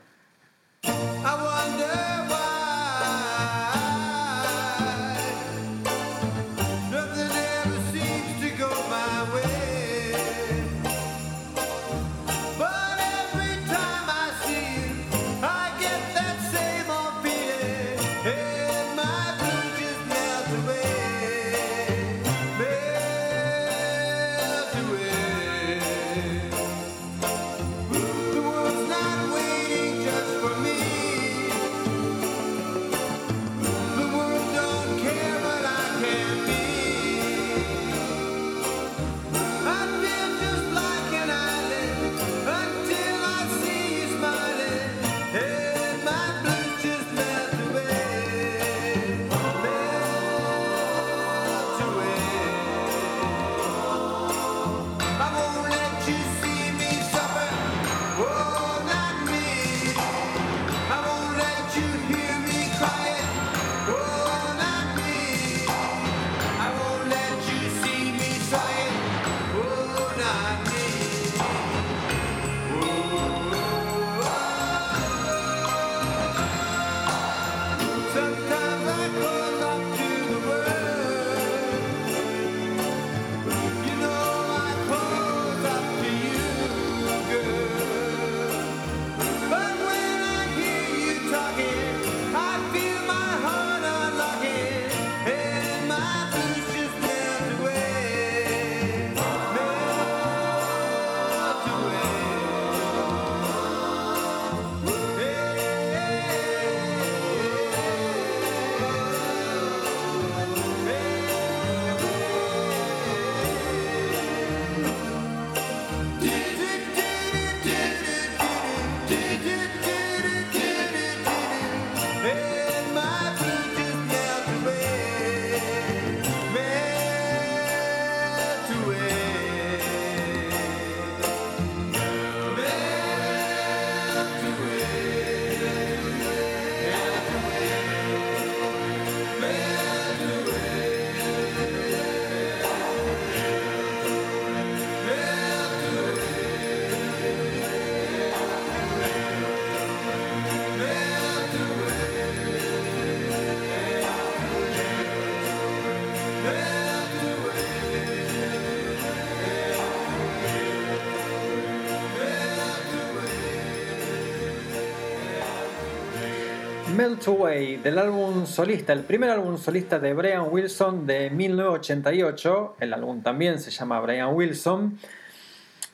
Melt Away del álbum solista, el primer álbum solista de Brian Wilson de 1988. El álbum también se llama Brian Wilson.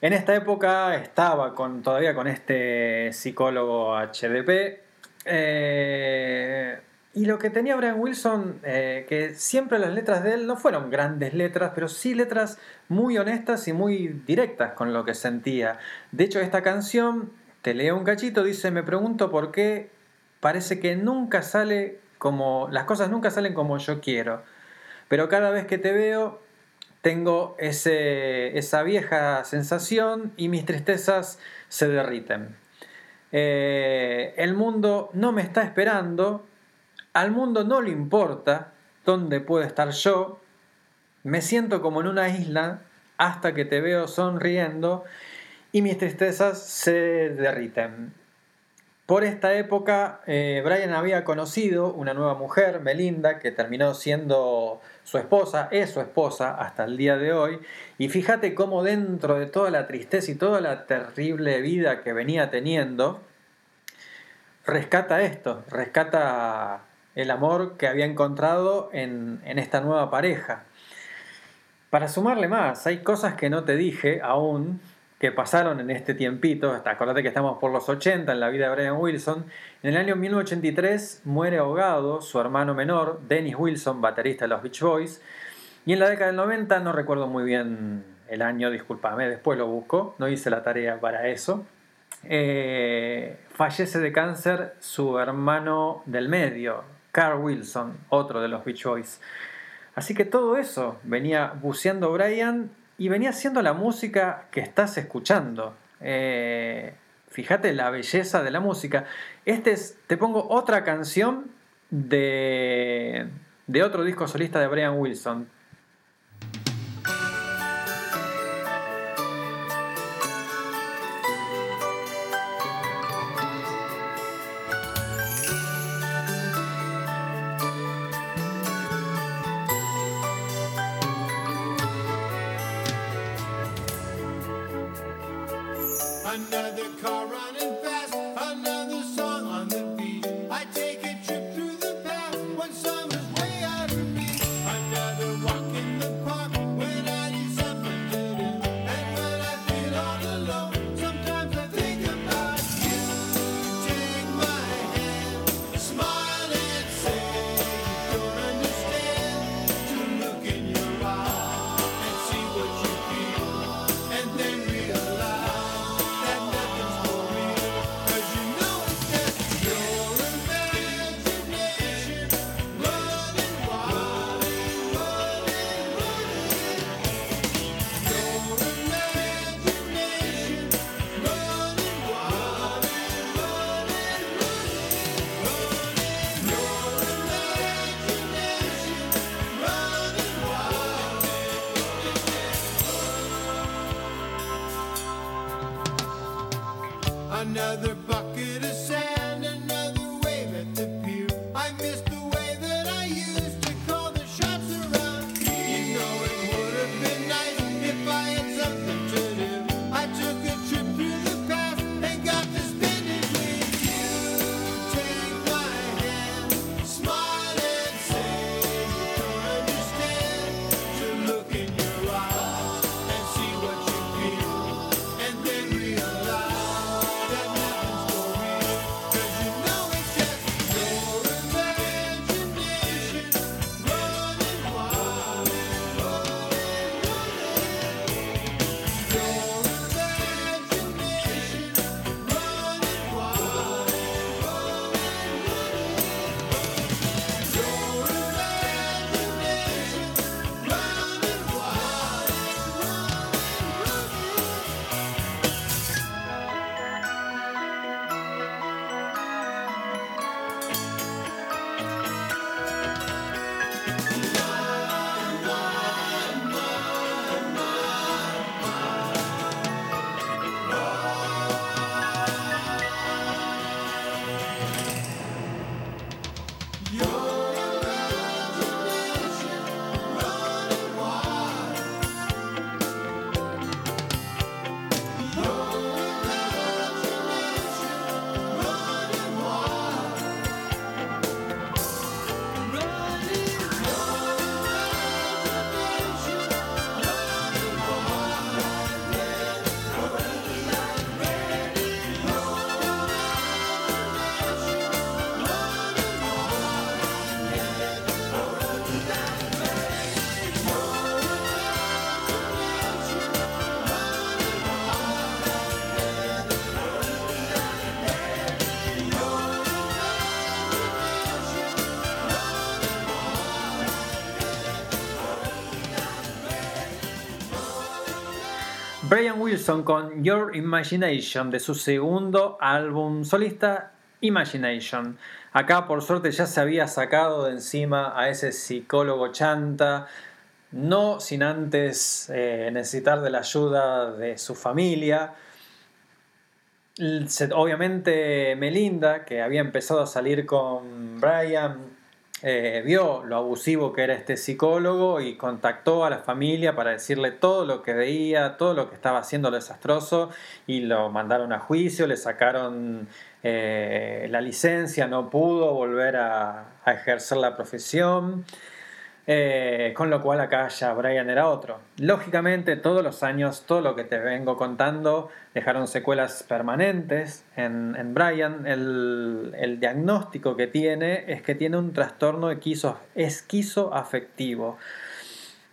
En esta época estaba con, todavía con este psicólogo HDP. Eh, y lo que tenía Brian Wilson, eh, que siempre las letras de él no fueron grandes letras, pero sí letras muy honestas y muy directas con lo que sentía. De hecho, esta canción, te leo un cachito, dice, me pregunto por qué parece que nunca sale como, las cosas nunca salen como yo quiero. Pero cada vez que te veo, tengo ese, esa vieja sensación y mis tristezas se derriten. Eh, el mundo no me está esperando, al mundo no le importa dónde puedo estar yo, me siento como en una isla hasta que te veo sonriendo y mis tristezas se derriten. Por esta época, eh, Brian había conocido una nueva mujer, Melinda, que terminó siendo su esposa, es su esposa hasta el día de hoy. Y fíjate cómo dentro de toda la tristeza y toda la terrible vida que venía teniendo, rescata esto, rescata el amor que había encontrado en, en esta nueva pareja. Para sumarle más, hay cosas que no te dije aún, pasaron en este tiempito, hasta acordate que estamos por los 80 en la vida de Brian Wilson, en el año 1983 muere ahogado su hermano menor, Dennis Wilson, baterista de los Beach Boys, y en la década del 90, no recuerdo muy bien el año, discúlpame, después lo busco, no hice la tarea para eso, eh, fallece de cáncer su hermano del medio, Carl Wilson, otro de los Beach Boys. Así que todo eso venía buceando Brian y venía siendo la música que estás escuchando. Eh, fíjate la belleza de la música. Este es, te pongo otra canción de, de otro disco solista de Brian Wilson. Wilson con Your Imagination de su segundo álbum solista Imagination. Acá por suerte ya se había sacado de encima a ese psicólogo chanta, no sin antes eh, necesitar de la ayuda de su familia. Obviamente Melinda, que había empezado a salir con Brian, eh, vio lo abusivo que era este psicólogo y contactó a la familia para decirle todo lo que veía, todo lo que estaba haciendo lo desastroso y lo mandaron a juicio, le sacaron eh, la licencia, no pudo volver a, a ejercer la profesión. Eh, con lo cual acá ya Brian era otro. Lógicamente todos los años, todo lo que te vengo contando, dejaron secuelas permanentes en, Brian. El, diagnóstico que tiene es que tiene un trastorno esquizo, esquizoafectivo.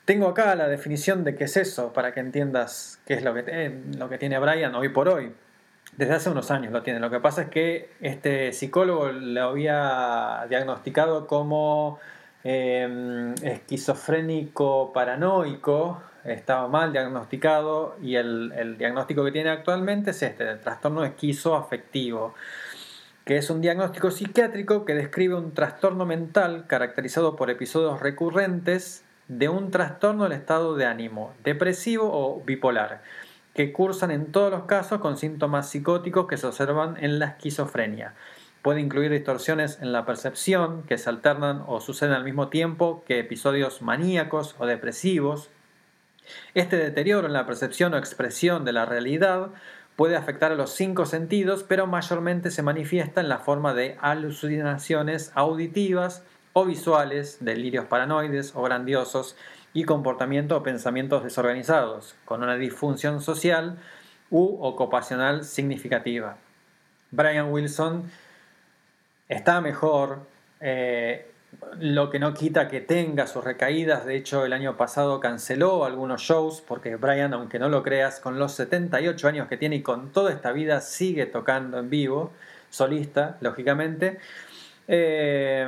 Tengo acá la definición de qué es eso, para que entiendas qué es lo que, te- lo que tiene Brian hoy por hoy. Desde hace unos años lo tiene. Lo que pasa es que este psicólogo lo había diagnosticado como eh, esquizofrénico paranoico, estaba mal diagnosticado y el, el diagnóstico que tiene actualmente es este, el trastorno esquizoafectivo, que es un diagnóstico psiquiátrico que describe un trastorno mental caracterizado por episodios recurrentes de un trastorno del estado de ánimo, depresivo o bipolar, que cursan en todos los casos con síntomas psicóticos que se observan en la esquizofrenia. Puede incluir distorsiones en la percepción que se alternan o suceden al mismo tiempo que episodios maníacos o depresivos. Este deterioro en la percepción o expresión de la realidad puede afectar a los cinco sentidos, pero mayormente se manifiesta en la forma de alucinaciones auditivas o visuales, delirios paranoides o grandiosos y comportamiento o pensamientos desorganizados, con una disfunción social u ocupacional significativa. Brian Wilson está mejor, eh, lo que no quita que tenga sus recaídas. De hecho, el año pasado canceló algunos shows porque Brian, aunque no lo creas, con los 78 años que tiene y con toda esta vida sigue tocando en vivo, solista, lógicamente. Eh,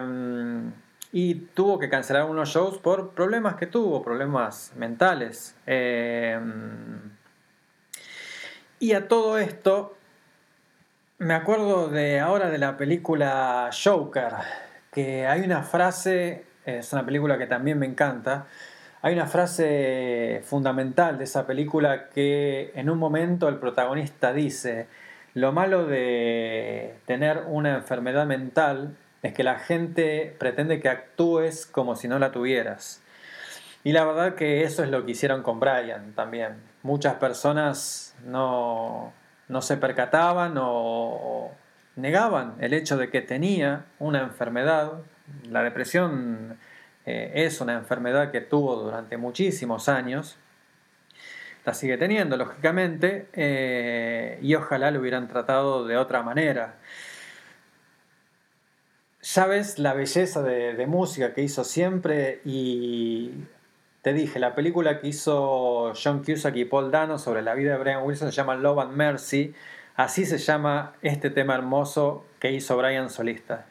y tuvo que cancelar algunos shows por problemas que tuvo, problemas mentales. Eh, y a todo esto, me acuerdo de ahora de la película Joker, que hay una frase, es una película que también me encanta, hay una frase fundamental de esa película que en un momento el protagonista dice, lo malo de tener una enfermedad mental es que la gente pretende que actúes como si no la tuvieras. Y la verdad que eso es lo que hicieron con Brian también. Muchas personas no, no se percataban o, negaban el hecho de que tenía una enfermedad. La depresión eh, es una enfermedad que tuvo durante muchísimos años. La sigue teniendo, lógicamente, eh, y ojalá lo hubieran tratado de otra manera. Ya ves la belleza de, de música que hizo siempre y te dije, la película que hizo John Cusack y Paul Dano sobre la vida de Brian Wilson se llama Love and Mercy. Así se llama este tema hermoso que hizo Brian solista.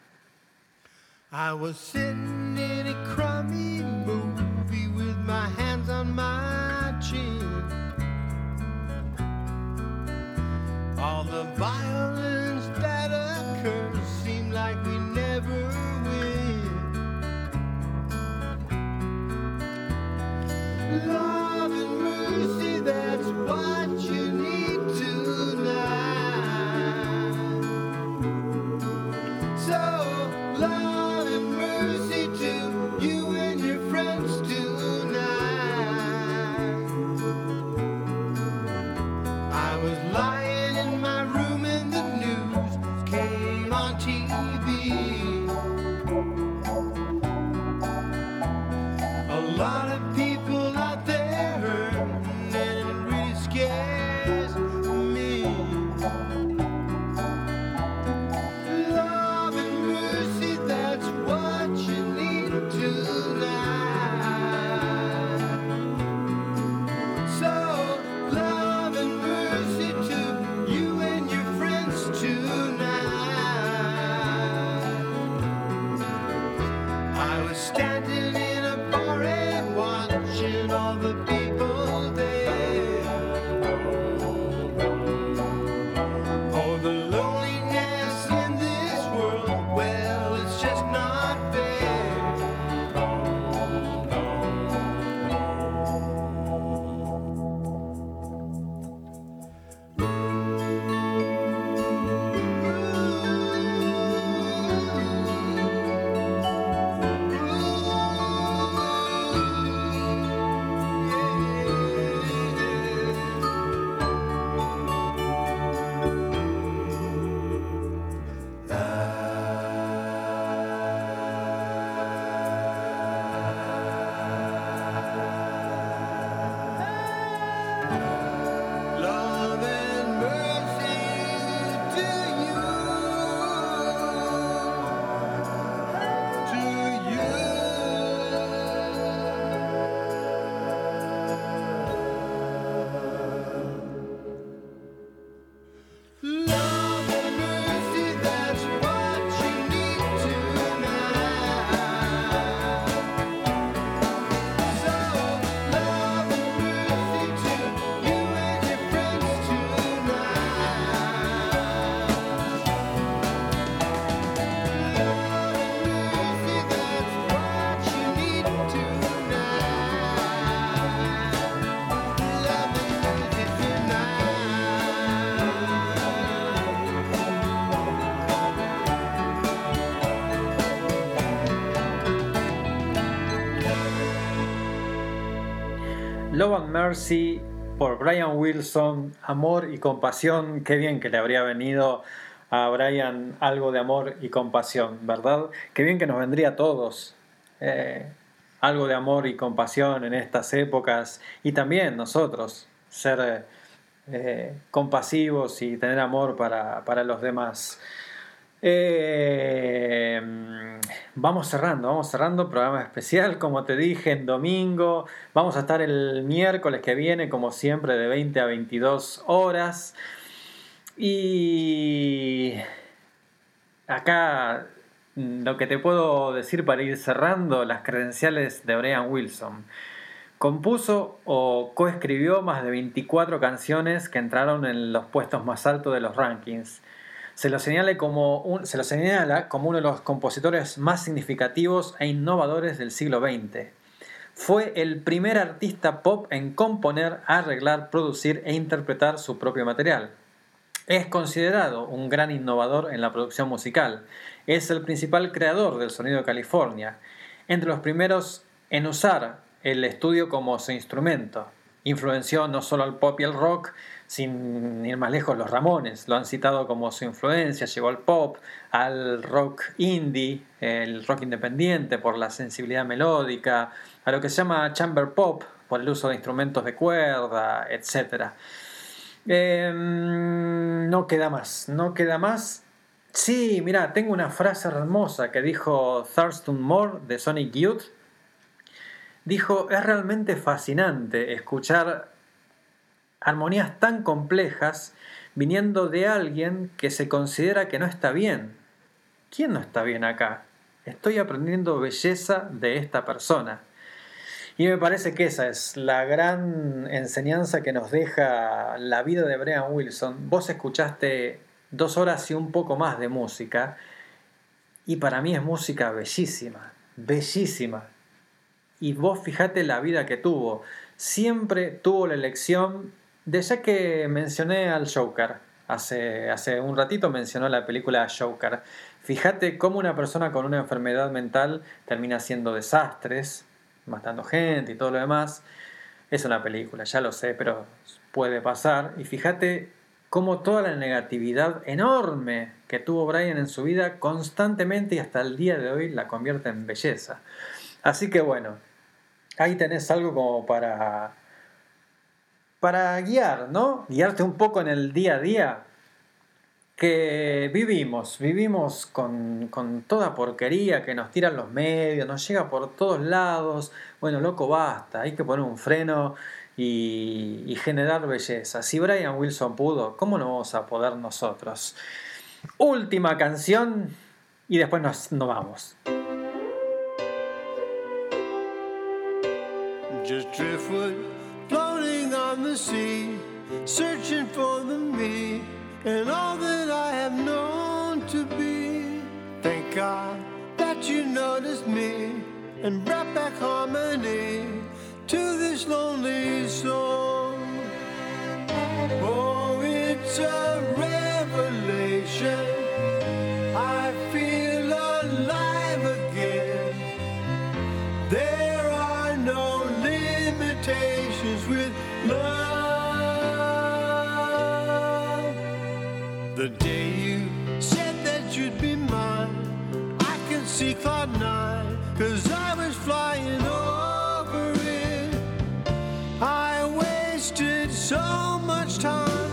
Love and Mercy por Brian Wilson, Amor y Compasión. Qué bien que le habría venido a Brian algo de amor y compasión, ¿verdad? Qué bien que nos vendría a todos eh, algo de amor y compasión en estas épocas y también nosotros ser eh, compasivos y tener amor para, para los demás. Eh, vamos cerrando, vamos cerrando, programa especial, como te dije, en domingo. Vamos a estar el miércoles que viene, como siempre, de 20 a 22 horas. Y acá lo que te puedo decir para ir cerrando, las credenciales de Brian Wilson. Compuso o coescribió más de 24 canciones que entraron en los puestos más altos de los rankings se lo, señala como uno de los compositores más significativos e innovadores del siglo XX. Fue el primer artista pop en componer, arreglar, producir e interpretar su propio material. Es considerado un gran innovador en la producción musical. Es el principal creador del sonido de California. Entre los primeros en usar el estudio como su instrumento. Influenció no solo al pop y al rock, sin ir más lejos, los Ramones lo han citado como su influencia, llegó al pop, al rock indie, el rock independiente por la sensibilidad melódica, a lo que se llama chamber pop por el uso de instrumentos de cuerda, etc. Em, no queda más, no queda más. Sí, mira, tengo una frase hermosa que dijo Thurston Moore de Sonic Youth. Dijo, es realmente fascinante escuchar armonías tan complejas viniendo de alguien que se considera que no está bien. ¿Quién no está bien acá? Estoy aprendiendo belleza de esta persona. Y me parece que esa es la gran enseñanza que nos deja la vida de Brian Wilson. Vos escuchaste dos horas y un poco más de música y para mí es música bellísima, bellísima. Y vos fijate la vida que tuvo. Siempre tuvo la elección de ya que mencioné al Joker, hace, hace un ratito mencionó la película Joker. Fíjate cómo una persona con una enfermedad mental termina haciendo desastres, matando gente y todo lo demás. Es una película, ya lo sé, pero puede pasar. Y fíjate cómo toda la negatividad enorme que tuvo Brian en su vida constantemente y hasta el día de hoy la convierte en belleza. Así que bueno, ahí tenés algo como para para guiar, ¿no? Guiarte un poco en el día a día que vivimos, vivimos con, toda porquería que nos tiran los medios, nos llega por todos lados. Bueno, loco, basta, hay que poner un freno y, generar belleza. Si Brian Wilson pudo, ¿cómo no vamos a poder nosotros? Última canción y después nos, nos vamos. Sea, searching for the me and all that I have known to be. Thank God that you noticed me and brought back harmony to this lonely soul. Oh, it's a The day you said that you'd be mine, I can see cloud nine, cause I was flying over it. I wasted so much time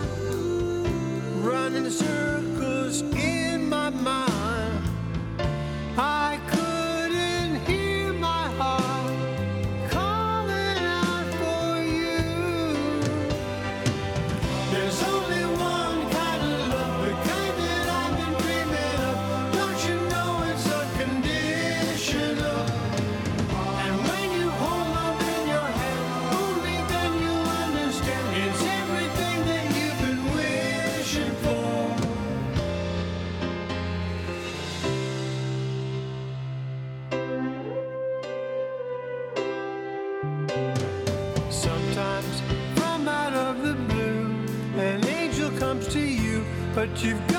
you've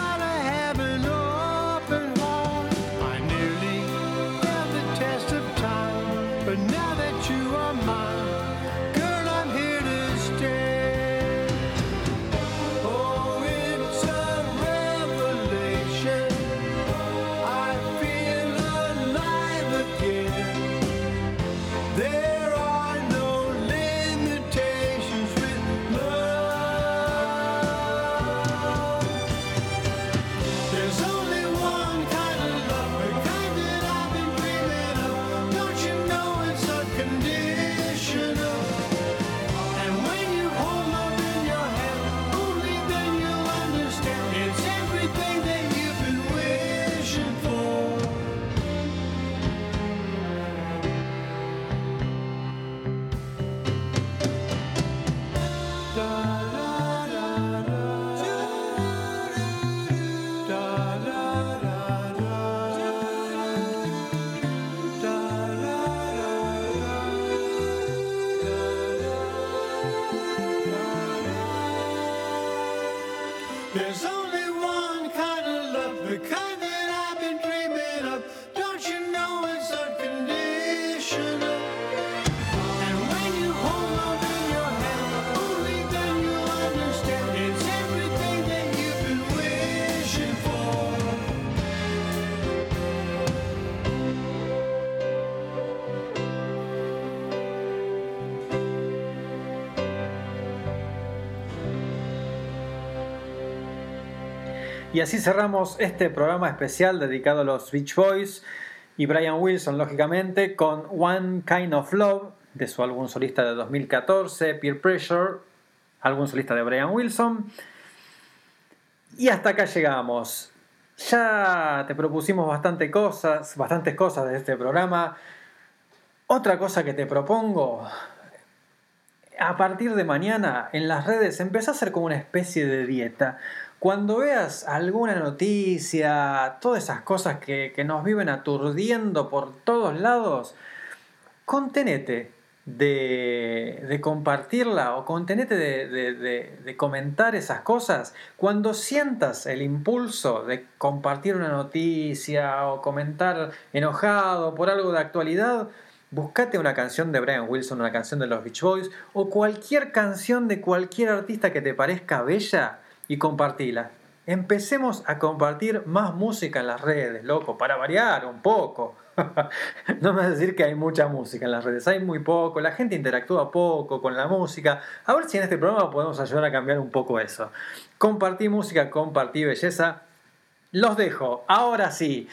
Y así cerramos este programa especial dedicado a los Beach Boys y Brian Wilson, lógicamente, con One Kind of Love de su álbum solista de 2014, Peer Pressure, álbum solista de Brian Wilson. Y hasta acá llegamos. Ya te propusimos bastante cosas, bastantes cosas de este programa. Otra cosa que te propongo, a partir de mañana en las redes empezá a hacer como una especie de dieta. Cuando veas alguna noticia, todas esas cosas que, nos viven aturdiendo por todos lados, contenete de, compartirla o contenete de- de comentar esas cosas. Cuando sientas el impulso de compartir una noticia o comentar enojado por algo de actualidad, buscate una canción de Brian Wilson, una canción de los Beach Boys o cualquier canción de cualquier artista que te parezca bella y compartila. Empecemos a compartir más música en las redes, loco, para variar un poco. no me vas a decir que hay mucha música en las redes, hay muy poco, la gente interactúa poco con la música. A ver si en este programa podemos ayudar a cambiar un poco eso. Compartí música, compartí belleza. Los dejo, ahora sí.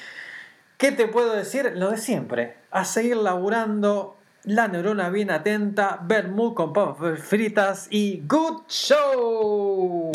¿Qué te puedo decir? Lo de siempre. A seguir laburando, la neurona bien atenta, vermouth con papas fritas y good show.